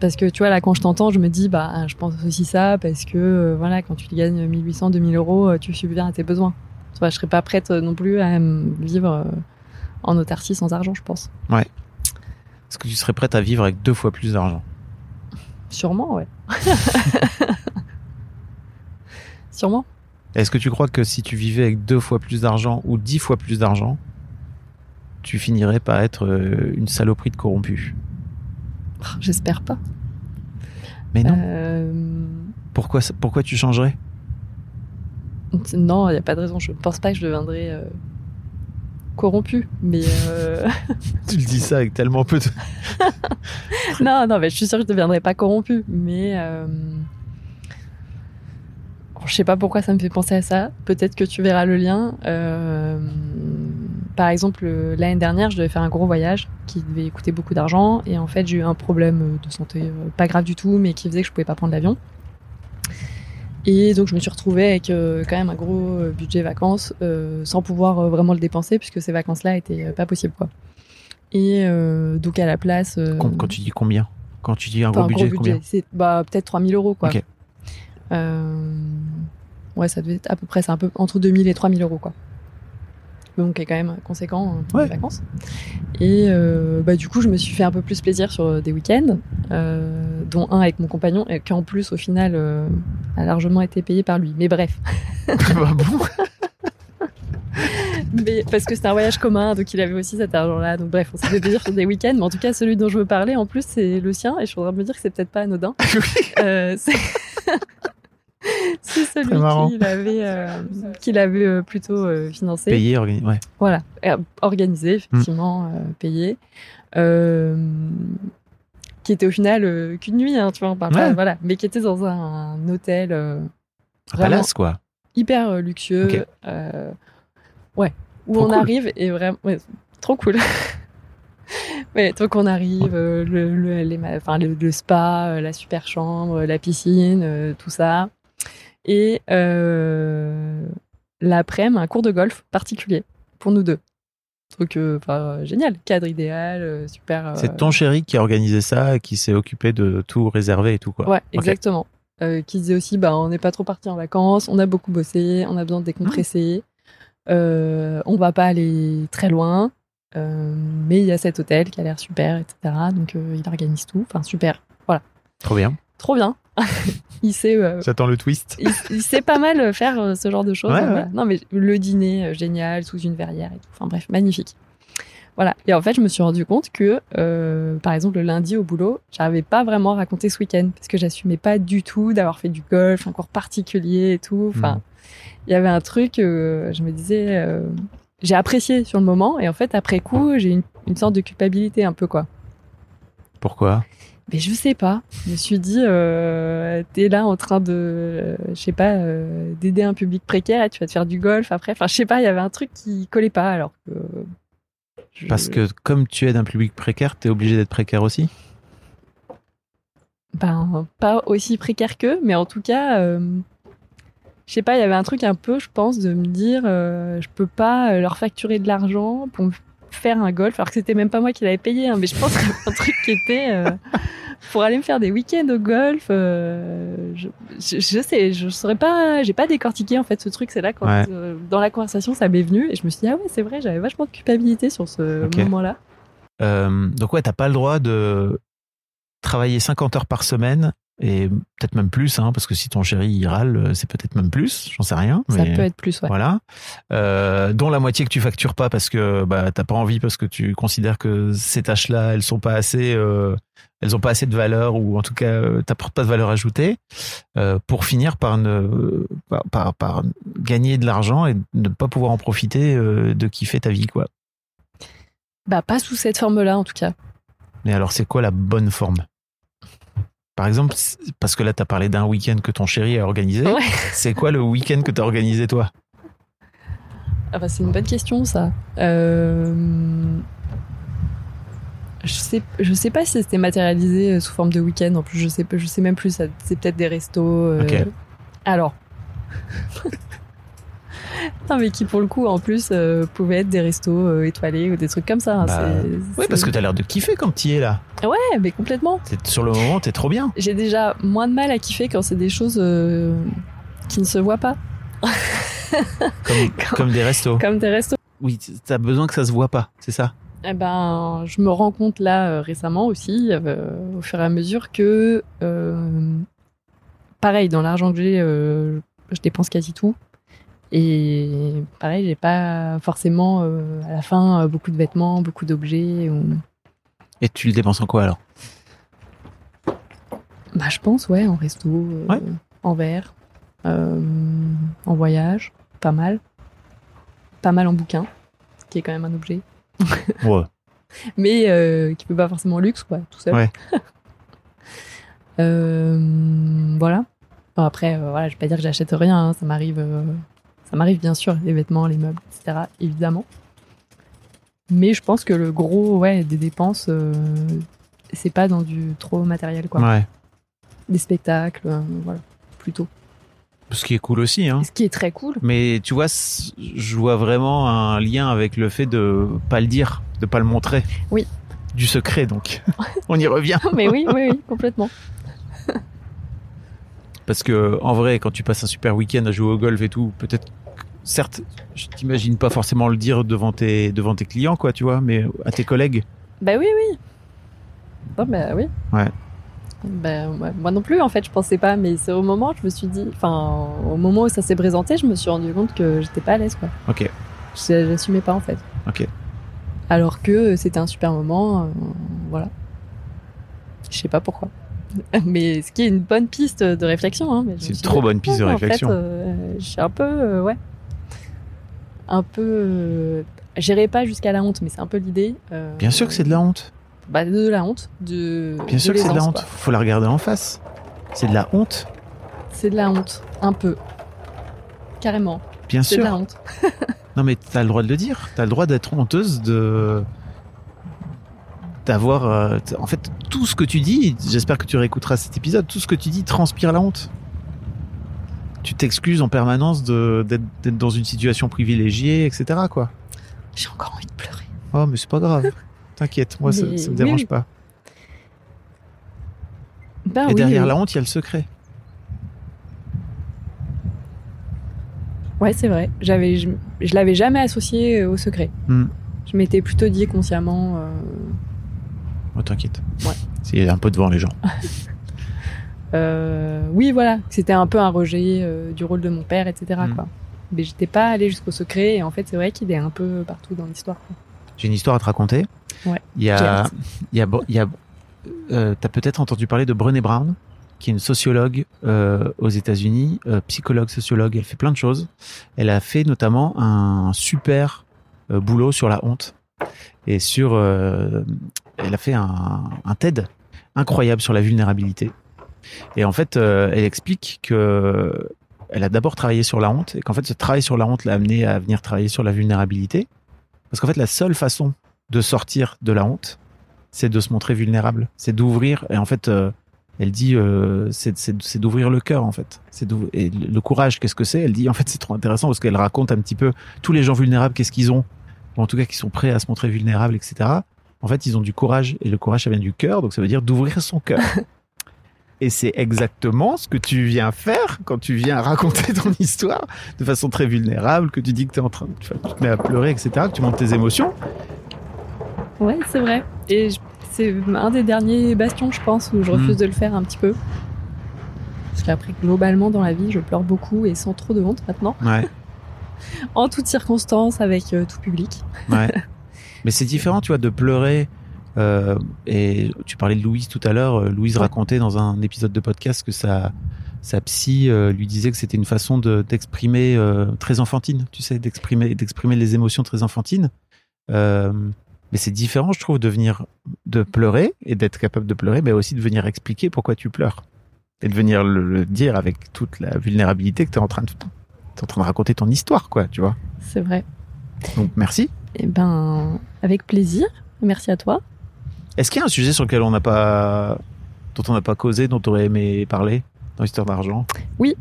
parce que tu vois, là, quand je t'entends, je me dis, bah, je pense aussi ça, parce que, euh, voilà, quand tu gagnes 1800, 2000 euros, euh, tu subviens à tes besoins. Tu vois, je serais pas prête non plus à vivre en autarcie sans argent, je pense.
Est-ce que tu serais prête à vivre avec deux fois plus d'argent
Sûrement, ouais. (laughs) Sûrement.
Est-ce que tu crois que si tu vivais avec deux fois plus d'argent ou dix fois plus d'argent, tu finirais par être euh, une saloperie de corrompu
Oh, J'espère pas.
Mais non.
Euh,
Pourquoi, pourquoi tu changerais?
Non, il n'y a pas de raison. Je ne pense pas que je deviendrais euh, corrompu. Mais euh, (laughs)
Tu le dis ça avec tellement peu de. (laughs)
non, non, mais je suis sûre que je ne deviendrais pas corrompu. Mais je sais pas pourquoi ça me fait penser à ça. Peut-être que tu verras le lien. Euh, par exemple, euh, l'année dernière, je devais faire un gros voyage qui devait coûter beaucoup d'argent. Et en fait, j'ai eu un problème de santé, euh, pas grave du tout, mais qui faisait que je pouvais pas prendre l'avion. Et donc, je me suis retrouvée avec euh, quand même un gros euh, budget vacances, euh, sans pouvoir euh, vraiment le dépenser, puisque ces vacances-là étaient euh, pas possibles, quoi. Et euh, donc, à la place. euh,
Quand tu dis combien? Quand tu dis un gros budget, combien?
C'est bah, peut-être 3000 euros, quoi.
Ok.
Euh, ouais, ça devait être à peu près, c'est un peu entre 2000 et 3000 euros, quoi. Donc, c'est quand même conséquent hein, pour
Ouais.
les vacances. Et euh, bah, du coup, je me suis fait un peu plus plaisir sur euh, des week-ends, euh, dont un avec mon compagnon, et qui en plus, au final, euh, a largement été payé par lui. Mais bref,
Bah bon? (laughs)
Mais, parce que c'était un voyage commun, donc il avait aussi cet argent-là. Donc bref, on s'est fait plaisir sur des week-ends, mais en tout cas, celui dont je veux parler, en plus, c'est le sien, et je de me dire que c'est peut-être pas anodin. (laughs) C'est (laughs) c'est celui qu'il avait, euh, (laughs) qu'il avait euh, plutôt euh, financé.
Payé, organisé. Ouais.
Voilà, Euh, organisé, effectivement, euh, payé. Euh, qui était au final euh, qu'une nuit, hein, tu vois, on parle pas,
Ouais.
voilà, mais qui était dans un, un hôtel euh,
Un
Vraiment.
palace, quoi.
hyper euh, luxueux. Euh, ouais, où
Trop
on
cool.
arrive et vraiment, ouais, trop cool. (laughs) ouais, donc on arrive, euh, le, le, les ma- enfin, le, le spa, euh, la super chambre, la piscine, euh, tout ça. Et euh, l'après-midi, un cours de golf particulier pour nous deux. Donc, euh, enfin, euh, génial, cadre idéal, euh, super. euh,
C'est ton chéri qui a organisé ça et qui s'est occupé de tout réserver et tout, quoi.
Ouais, exactement. Euh, qui disait aussi, bah, on n'est pas trop parti en vacances, on a beaucoup bossé, on a besoin de décompresser, euh, on va pas aller très loin, euh, mais il y a cet hôtel qui a l'air super, etc. Donc euh, il organise tout, enfin super,
Trop bien.
Trop bien. (laughs) il sait, euh,
J'attends le twist.
il, il sait pas mal faire euh, ce genre de choses.
Ouais,
donc
ouais.
voilà. Non mais le dîner euh, génial sous une verrière et tout. Enfin bref, magnifique. Voilà. Et en fait, je me suis rendu compte que, euh, par exemple, le lundi au boulot, j'arrivais pas vraiment à raconter ce week-end parce que j'assumais pas du tout d'avoir fait du golf, un cours particulier et tout. Enfin,
Mhm.
il y avait un truc, euh, je me disais, euh, j'ai apprécié sur le moment et en fait, après coup, j'ai une, une sorte de culpabilité un peu quoi.
Pourquoi?
Mais je sais pas. Je me suis dit, euh, t'es là en train de, euh, je sais pas, euh, d'aider un public précaire et tu vas te faire du golf après. Enfin, je sais pas, il y avait un truc qui collait pas alors que. je-
Parce que comme tu aides un public précaire, t'es obligé d'être précaire aussi
Ben, pas aussi précaire qu'eux, mais en tout cas, euh, je sais pas, il y avait un truc un peu, je pense, de me dire, euh, je peux pas euh, leur facturer de l'argent pour me faire un golf, alors que c'était même pas moi qui l'avais payé, hein, mais je pense avait un truc qui était euh, pour aller me faire des week-ends au golf. euh, je, je, je sais, je saurais pas, j'ai pas décortiqué en fait ce truc. C'est là quand
Ouais.
euh, dans la conversation ça m'est venu et je me suis dit ah ouais c'est vrai, j'avais vachement de culpabilité sur ce moment-là.
Donc ouais, t'as pas le droit de travailler 50 heures par semaine et peut-être même plus, hein, parce que si ton chéri il râle, euh, c'est peut-être même plus, j'en sais rien.
Ça peut être plus ouais.
Voilà. Euh, dont la moitié que tu factures pas parce que bah, t'as pas envie, parce que tu considères que ces tâches-là, elles sont pas assez, euh, elles ont pas assez de valeur ou en tout cas, t'apportent pas de valeur ajoutée, euh, pour finir par ne, par, par, par gagner de l'argent et ne pas pouvoir en profiter de kiffer ta vie, quoi.
Bah pas sous cette forme-là en tout cas.
Mais alors, c'est quoi la bonne forme? Par exemple, parce que là, tu as parlé d'un week-end que ton chéri a organisé.
Ouais.
C'est quoi le week-end que tu as organisé, toi?
Ah bah, c'est une bonne question ça. Euh, Je sais, je sais pas si c'était matérialisé euh, sous forme de week-end. En plus, je sais, pas- je sais même plus. C'est peut-être des restos. euh,
Ok.
Alors. (laughs) non mais qui pour le coup en plus euh, pouvaient être des restos euh, étoilés ou des trucs comme ça. hein.
Bah, Oui, parce que tu as l'air de kiffer quand tu y es là.
Ouais, mais complètement.
T'es- Sur le moment, tu es trop bien.
J'ai déjà moins de mal à kiffer quand c'est des choses euh, qui ne se voient pas.
comme, (laughs) comme des restos.
comme des restos.
Oui, t'as besoin que ça se voit pas, c'est ça?
Eh ben, je me rends compte là euh, récemment aussi, euh, au fur et à mesure que, euh, pareil, dans l'argent que j'ai, je dépense quasi tout. Et pareil, j'ai pas forcément euh, à la fin euh, beaucoup de vêtements, beaucoup d'objets. Ou...
Et tu le dépenses en quoi alors?
Bah, je pense, ouais, en resto, euh,
Ouais.
en verre, euh, en voyage, pas mal. Pas mal en bouquin, qui est quand même un objet. (laughs)
Ouais.
mais qui peut pas forcément luxe, quoi, tout seul.
Ouais. (laughs)
Voilà. Bon, après, euh, voilà, je vais pas dire que j'achète rien, hein, ça m'arrive, euh, ça m'arrive bien sûr, les vêtements, les meubles, etc., évidemment. Mais je pense que le gros, ouais, des dépenses, euh, c'est pas dans du trop matériel, quoi.
Ouais.
Des spectacles, euh, voilà, plutôt.
Ce qui est cool aussi, hein.
Ce qui est très cool.
Mais tu vois, je vois vraiment un lien avec le fait de pas le dire, de pas le montrer.
Oui.
Du secret, donc. (laughs) On y revient.
Mais oui, oui, oui, (laughs) complètement.
Parce que, en vrai, quand tu passes un super week-end à jouer au golf et tout, peut-être, certes, je t'imagine pas forcément le dire devant tes, devant tes clients, quoi, tu vois, mais à tes collègues.
Bah oui, oui. Non, bah oui.
Ouais.
Bah, ouais, moi non plus, en fait, je pensais pas, mais c'est au moment, je me suis dit, enfin, au moment où ça s'est présenté, je me suis rendu compte que j'étais pas à l'aise, quoi.
Ok.
Je- J'assumais pas, en fait.
Ok.
Alors que c'était un super moment, euh, voilà. Je sais pas pourquoi. (laughs) Mais ce qui est une bonne piste de réflexion, hein.
C'est une trop
dit,
bonne piste de réflexion.
En fait, euh, je suis un peu, euh, ouais. Un peu. Euh, J'irai pas jusqu'à la honte, mais c'est un peu l'idée.
Bien sûr que c'est de la honte.
bah, de la honte. De,
Bien sûr que c'est de la honte. Faut la regarder en face. C'est de la honte.
C'est de la honte, un peu. Carrément,
Bien
c'est de
sûr.
la honte. (laughs)
Non, mais t'as le droit de le dire. T'as le droit d'être honteuse de. D'avoir. euh, en fait, tout ce que tu dis, j'espère que tu réécouteras cet épisode, tout ce que tu dis transpire la honte. Tu t'excuses en permanence d'être dans une situation privilégiée, etc. quoi.
J'ai encore envie de pleurer.
Oh, mais c'est pas grave. (laughs) T'inquiète, moi, ça,
Mais
ça me dérange
oui.
pas.
Bah
Et
oui,
derrière
oui.
la honte, il y a le secret.
Ouais, c'est vrai. J'avais, je, je l'avais jamais associé au secret.
Hmm.
Je m'étais plutôt dit consciemment. euh,
Oh, t'inquiète.
Ouais.
C'est un peu devant les gens. (laughs)
euh, oui, voilà, c'était un peu un rejet euh, du rôle de mon père, etc.
Mm.
Quoi. Mais j'étais pas allée jusqu'au secret, et en fait, c'est vrai qu'il est un peu partout dans l'histoire.
J'ai une histoire à te raconter.
Ouais.
Il y a, il y a, il y a, euh, t'as peut-être entendu parler de Brené Brown, qui est une sociologue aux États-Unis, psychologue, sociologue. Elle fait plein de choses. Elle a fait notamment un super boulot sur la honte et sur. euh, elle a fait un, un TED incroyable sur la vulnérabilité. Et en fait, euh, elle explique que elle a d'abord travaillé sur la honte et qu'en fait, ce travail sur la honte l'a amené à venir travailler sur la vulnérabilité. Parce qu'en fait, la seule façon de sortir de la honte, c'est de se montrer vulnérable, c'est d'ouvrir. Et en fait, euh, elle dit, euh, c'est d'ouvrir le cœur en fait. Et le courage, qu'est-ce que c'est? Elle dit, en fait, c'est trop intéressant parce qu'elle raconte un petit peu tous les gens vulnérables, qu'est-ce qu'ils ont, ou en tout cas qui sont prêts à se montrer vulnérables, etc. En fait, ils ont du courage et le courage, ça vient du cœur, donc ça veut dire d'ouvrir son cœur. (laughs) Et c'est exactement ce que tu viens faire quand tu viens raconter ton (laughs) histoire de façon très vulnérable, que tu dis que tu es en train de, tu te mets à pleurer, etc., que tu montes tes émotions.
Ouais, c'est vrai. Et c'est un des derniers bastions, je pense, où je refuse
Mm.
de le faire un petit peu. Parce qu'après, globalement, dans la vie, je pleure beaucoup et sans trop de honte maintenant.
Ouais, (laughs)
En toutes circonstances, avec euh, tout public.
ouais. Mais c'est différent, tu vois, de pleurer. euh, et tu parlais de Louise tout à l'heure. euh, Louise
Ouais.
racontait dans un épisode de podcast que sa, sa psy euh, lui disait que c'était une façon de d'exprimer euh, très enfantine, tu sais, d'exprimer d'exprimer les émotions très enfantines. Mais c'est différent, je trouve, de venir de pleurer et d'être capable de pleurer, mais aussi de venir expliquer pourquoi tu pleures et de venir le, le dire avec toute la vulnérabilité que tu es en train de t'es en train de raconter ton histoire, quoi, tu vois.
C'est vrai.
Donc merci.
Eh ben, avec plaisir. Merci à toi.
Est-ce qu'il y a un sujet sur lequel on n'a pas, dont on n'a pas causé, dont tu aurais aimé parler dans l'histoire d'argent?
Oui.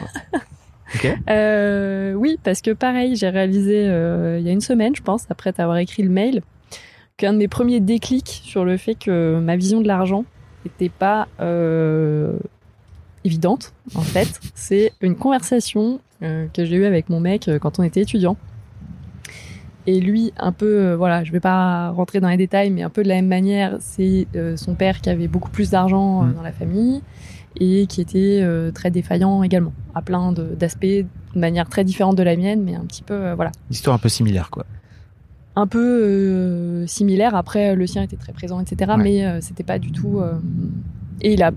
(laughs)
ok.
Euh, oui, parce que pareil, j'ai réalisé euh, il y a une semaine, je pense, après t'avoir écrit le mail, qu'un de mes premiers déclics sur le fait que ma vision de l'argent n'était pas euh, évidente, en fait, c'est une conversation que j'ai eu avec mon mec quand on était étudiant. Et lui, un peu, euh, voilà, je vais pas rentrer dans les détails, mais un peu de la même manière, c'est euh, son père qui avait beaucoup plus d'argent euh,
Mm.
dans la famille et qui était euh, très défaillant également, à plein d'aspects, de manière très différente de la mienne, mais un petit peu, euh, voilà,
Histoire un peu similaire, quoi.
un peu euh, similaire. Après, le sien était très présent, etc.
Ouais.
Mais c'était pas du tout. et il a,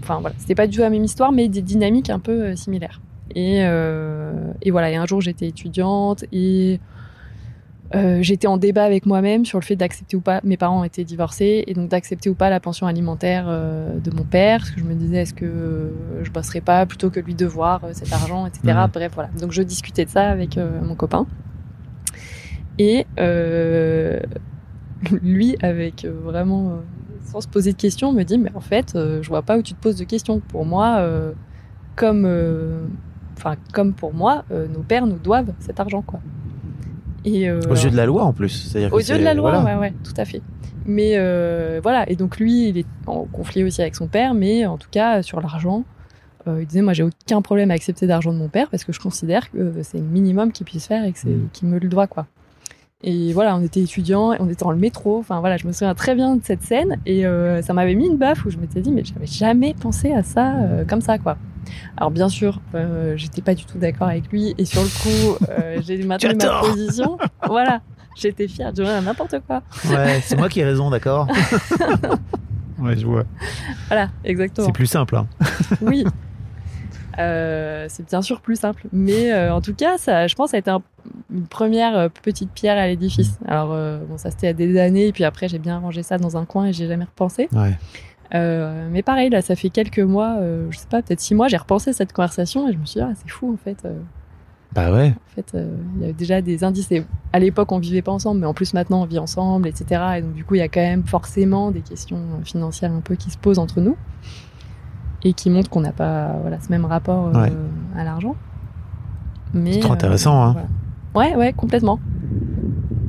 enfin voilà, c'était pas du tout la même histoire, mais des dynamiques un peu similaires. Et, et voilà. Et un jour, j'étais étudiante et euh, j'étais en débat avec moi-même sur le fait d'accepter ou pas. Mes parents étaient divorcés et donc d'accepter ou pas la pension alimentaire euh, de mon père. Parce que je me disais, est-ce que euh, je bosserais pas plutôt que lui devoir cet argent, etc.
Mhm.
Bref, voilà. Donc je discutais de ça avec mon copain. Et (laughs) lui, avec vraiment, sans se poser de questions, me dit, mais en fait, je vois pas où tu te poses de questions. Pour moi, comme, enfin, comme pour moi, nos pères nous doivent cet argent, quoi. Et, euh,
Aux yeux de la loi, en plus. C'est-à-dire
aux yeux de la loi,
voilà.
ouais, ouais, tout à fait. Mais euh, voilà, et donc lui, il est en conflit aussi avec son père, mais en tout cas, sur l'argent, euh, il disait, moi, j'ai aucun problème à accepter d'argent de mon père parce que je considère que c'est le minimum qu'il puisse faire et
Mm.
qu'il me le doit, quoi. Et voilà, on était étudiants, on était dans le métro, enfin voilà, je me souviens très bien de cette scène et euh, ça m'avait mis une baffe où je m'étais dit, mais j'avais jamais pensé à ça euh, comme ça, quoi. Alors bien sûr, euh, j'étais pas du tout d'accord avec lui et sur le coup, euh, (laughs) j'ai maintenu ma position. (laughs) voilà, j'étais fière de n'importe quoi.
Ouais, c'est moi qui ai raison, d'accord (laughs) Ouais, je vois.
Voilà, exactement.
C'est plus simple. Hein.
Oui. Euh, c'est bien sûr plus simple, mais euh, en tout cas, ça, je pense, ça a été un- une première euh, petite pierre à l'édifice. Alors euh, bon, ça c'était a des années, et puis après j'ai bien rangé ça dans un coin et j'ai jamais repensé.
Ouais.
Euh, mais pareil, là, ça fait quelques mois, euh, je sais pas, peut-être six mois, j'ai repensé à cette conversation et je me suis dit, ah, c'est fou en fait. euh,
Bah ouais.
en fait, il y avait déjà des indices. Et à l'époque, on vivait pas ensemble, mais en plus maintenant, on vit ensemble, etc. Et donc, du coup, il y a quand même forcément des questions financières un peu qui se posent entre nous et qui montrent qu'on n'a pas voilà, ce même rapport
Ouais.
à l'argent.
C'est trop intéressant, hein.
voilà. Ouais, ouais, complètement,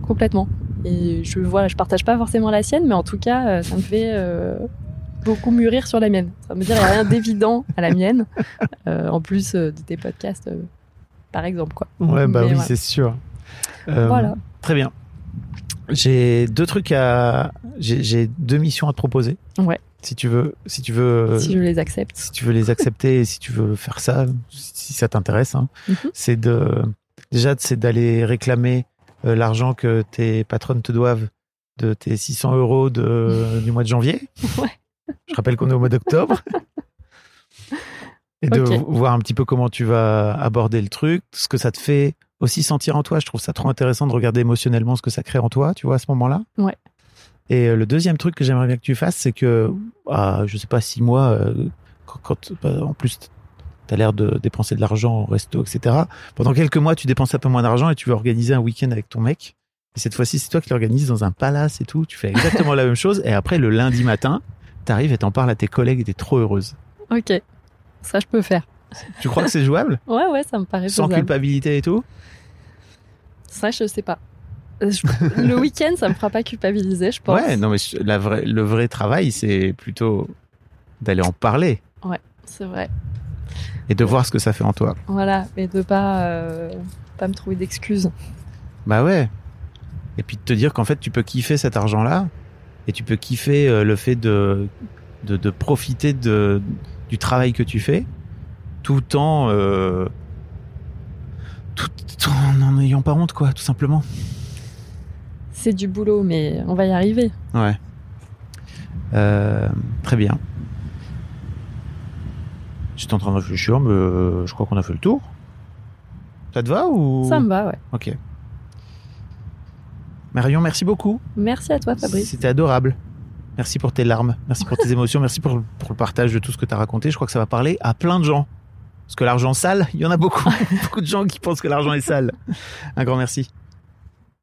complètement. Et je voilà, je partage pas forcément la sienne, mais en tout cas, euh, ça me fait euh, beaucoup mûrir sur la mienne. Ça veut dire qu'il n'y a rien (laughs) d'évident à la mienne, euh, en plus euh, de tes podcasts, par exemple, quoi.
Ouais, bah
Mais
oui, c'est sûr.
Voilà.
Très bien. J'ai deux trucs à. J'ai j'ai deux missions à te proposer.
Ouais.
Si tu veux, si tu veux,
si je les accepte.
si tu veux les accepter, et si tu veux faire ça, si ça t'intéresse, hein,
Mhm.
c'est de déjà c'est d'aller réclamer euh, l'argent que tes patronnes te doivent de tes 600 euros de, (laughs) du mois de janvier.
Ouais.
Je rappelle qu'on est au mois d'octobre. (laughs) Et de voir un petit peu comment tu vas aborder le truc, ce que ça te fait aussi sentir en toi. Je trouve ça trop intéressant de regarder émotionnellement ce que ça crée en toi, tu vois, à ce moment-là.
Ouais.
Et euh, le deuxième truc que j'aimerais bien que tu fasses, c'est que, ah, je sais pas, six mois, euh, quand, quand- bah, en plus, tu as l'air de dépenser de l'argent au resto, etc. Pendant quelques mois, tu dépenses un peu moins d'argent et tu veux organiser un week-end avec ton mec. Et cette fois-ci, c'est toi qui l'organises dans un palace et tout. Tu fais exactement la même chose. Et après, le lundi matin, t'arrives et t'en parles à tes collègues et t'es trop heureuse.
Ok, ça je peux faire.
Tu crois que c'est jouable? (laughs)
Ouais, ouais, ça me paraît
Sans
faisable.
culpabilité et tout?
Ça, je sais pas. Euh, je- (laughs) Le week-end, ça me fera pas culpabiliser, je pense.
Ouais, non, mais la vraie, le vrai travail, c'est plutôt d'aller en parler
C'est vrai.
Et de voir ce que ça fait en toi.
Voilà, mais de pas, euh, pas me trouver d'excuses.
Bah ouais. Et puis de te dire qu'en fait, tu peux kiffer cet argent-là et tu peux kiffer euh, le fait de, de, de profiter de, du travail que tu fais tout en, euh, tout, tout en n'en ayant pas honte, quoi, tout simplement.
C'est du boulot, mais on va y arriver.
Ouais. Très bien. J'étais en train de réfléchir, mais euh, je crois qu'on a fait le tour. Ça te va ou?
Ça me va, ouais.
Ok. Marion, merci beaucoup.
Merci à toi, Fabrice.
C'était adorable. Merci pour tes larmes, merci pour tes émotions, merci pour, pour le partage de tout ce que tu as raconté. Je crois que ça va parler à plein de gens. Parce que l'argent sale, il y en a beaucoup. (laughs) beaucoup de gens qui pensent que l'argent est sale. Un grand merci.